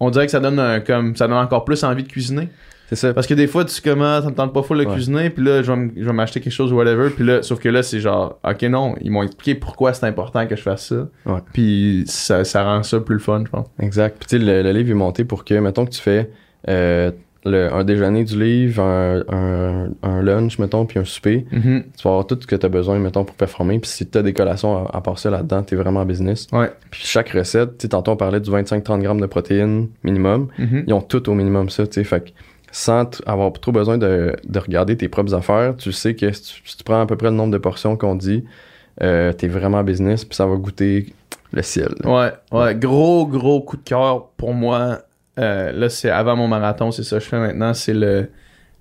On dirait que ça donne un, comme ça donne encore plus envie de cuisiner. C'est ça. Parce que des fois, tu commences, ça me tente pas de Ouais. cuisiner, puis là, je vais m'acheter quelque chose ou whatever, puis là, sauf que là, c'est genre, ok, non, ils m'ont expliqué pourquoi c'est important que je fasse ça. Ouais. Puis ça, ça rend ça plus le fun, je pense. Exact. Puis tu sais, le, le livre est monté pour que, mettons que tu fais euh, le- un déjeuner du livre, un, un, un lunch, mettons, puis un souper, Mhm. tu vas avoir tout ce que tu as besoin, mettons, pour performer. Puis si tu as des collations à, à part ça là-dedans, tu es vraiment en business. Ouais. Puis chaque recette, tu tantôt on parlait du 25-30 grammes de protéines minimum. Mhm. Ils ont tout au minimum ça, tu sais. Fait que sans avoir trop besoin de, de regarder tes propres affaires, tu sais que si tu, si tu prends à peu près le nombre de portions qu'on dit, euh, t'es vraiment en business, puis ça va goûter le ciel. Ouais, ouais, gros, gros coup de cœur pour moi. Euh, là, c'est avant mon marathon, c'est ça que je fais maintenant. C'est le,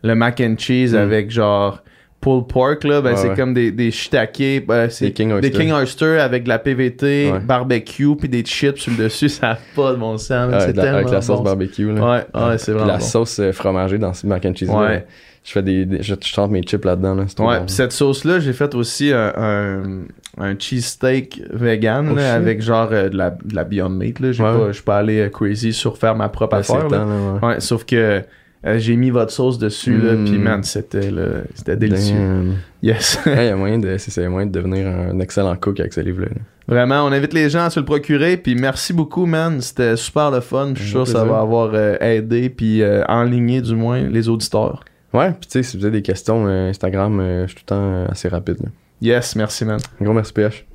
le mac and cheese Mm. avec genre pulled pork, là. Ben, Ouais, c'est ouais. comme des, des shiitake. ben, c'est Des King des Oyster. King Oyster avec de la PVT, Ouais. barbecue, puis des chips sur le dessus. *laughs* Ça n'a pas de bon sens. Ouais, c'est la- avec la sauce bon. barbecue. Là. Ouais, c'est vraiment la bon. sauce euh, fromagée dans ce mac and cheese. Ouais. là, Je fais des, des- je, mes chips là-dedans. Là, Ouais, bon. pis cette sauce-là, j'ai fait aussi un, un, un cheesesteak vegan Oh, là, avec genre euh, de, la, de la Beyond Meat. Là. J'ai Ouais. pas, je suis pas allé euh, crazy sur faire ma propre c'est affaire. temps. Ouais, sauf que euh, j'ai mis votre sauce dessus, là, puis man, c'était là, c'était délicieux. Damn. Yes. *laughs* Il y a moyen de, c'est, c'est moyen de devenir un excellent cook avec ce livre-là. là. Vraiment, on invite les gens à se le procurer, puis merci beaucoup, man. C'était super le fun. Je suis sûr que ça va avoir euh, aidé, puis euh, enligné du moins les auditeurs. Ouais, puis tu sais, si vous avez des questions, euh, Instagram, je suis tout le temps assez rapide. là. Yes, merci, man. Un gros merci, PH.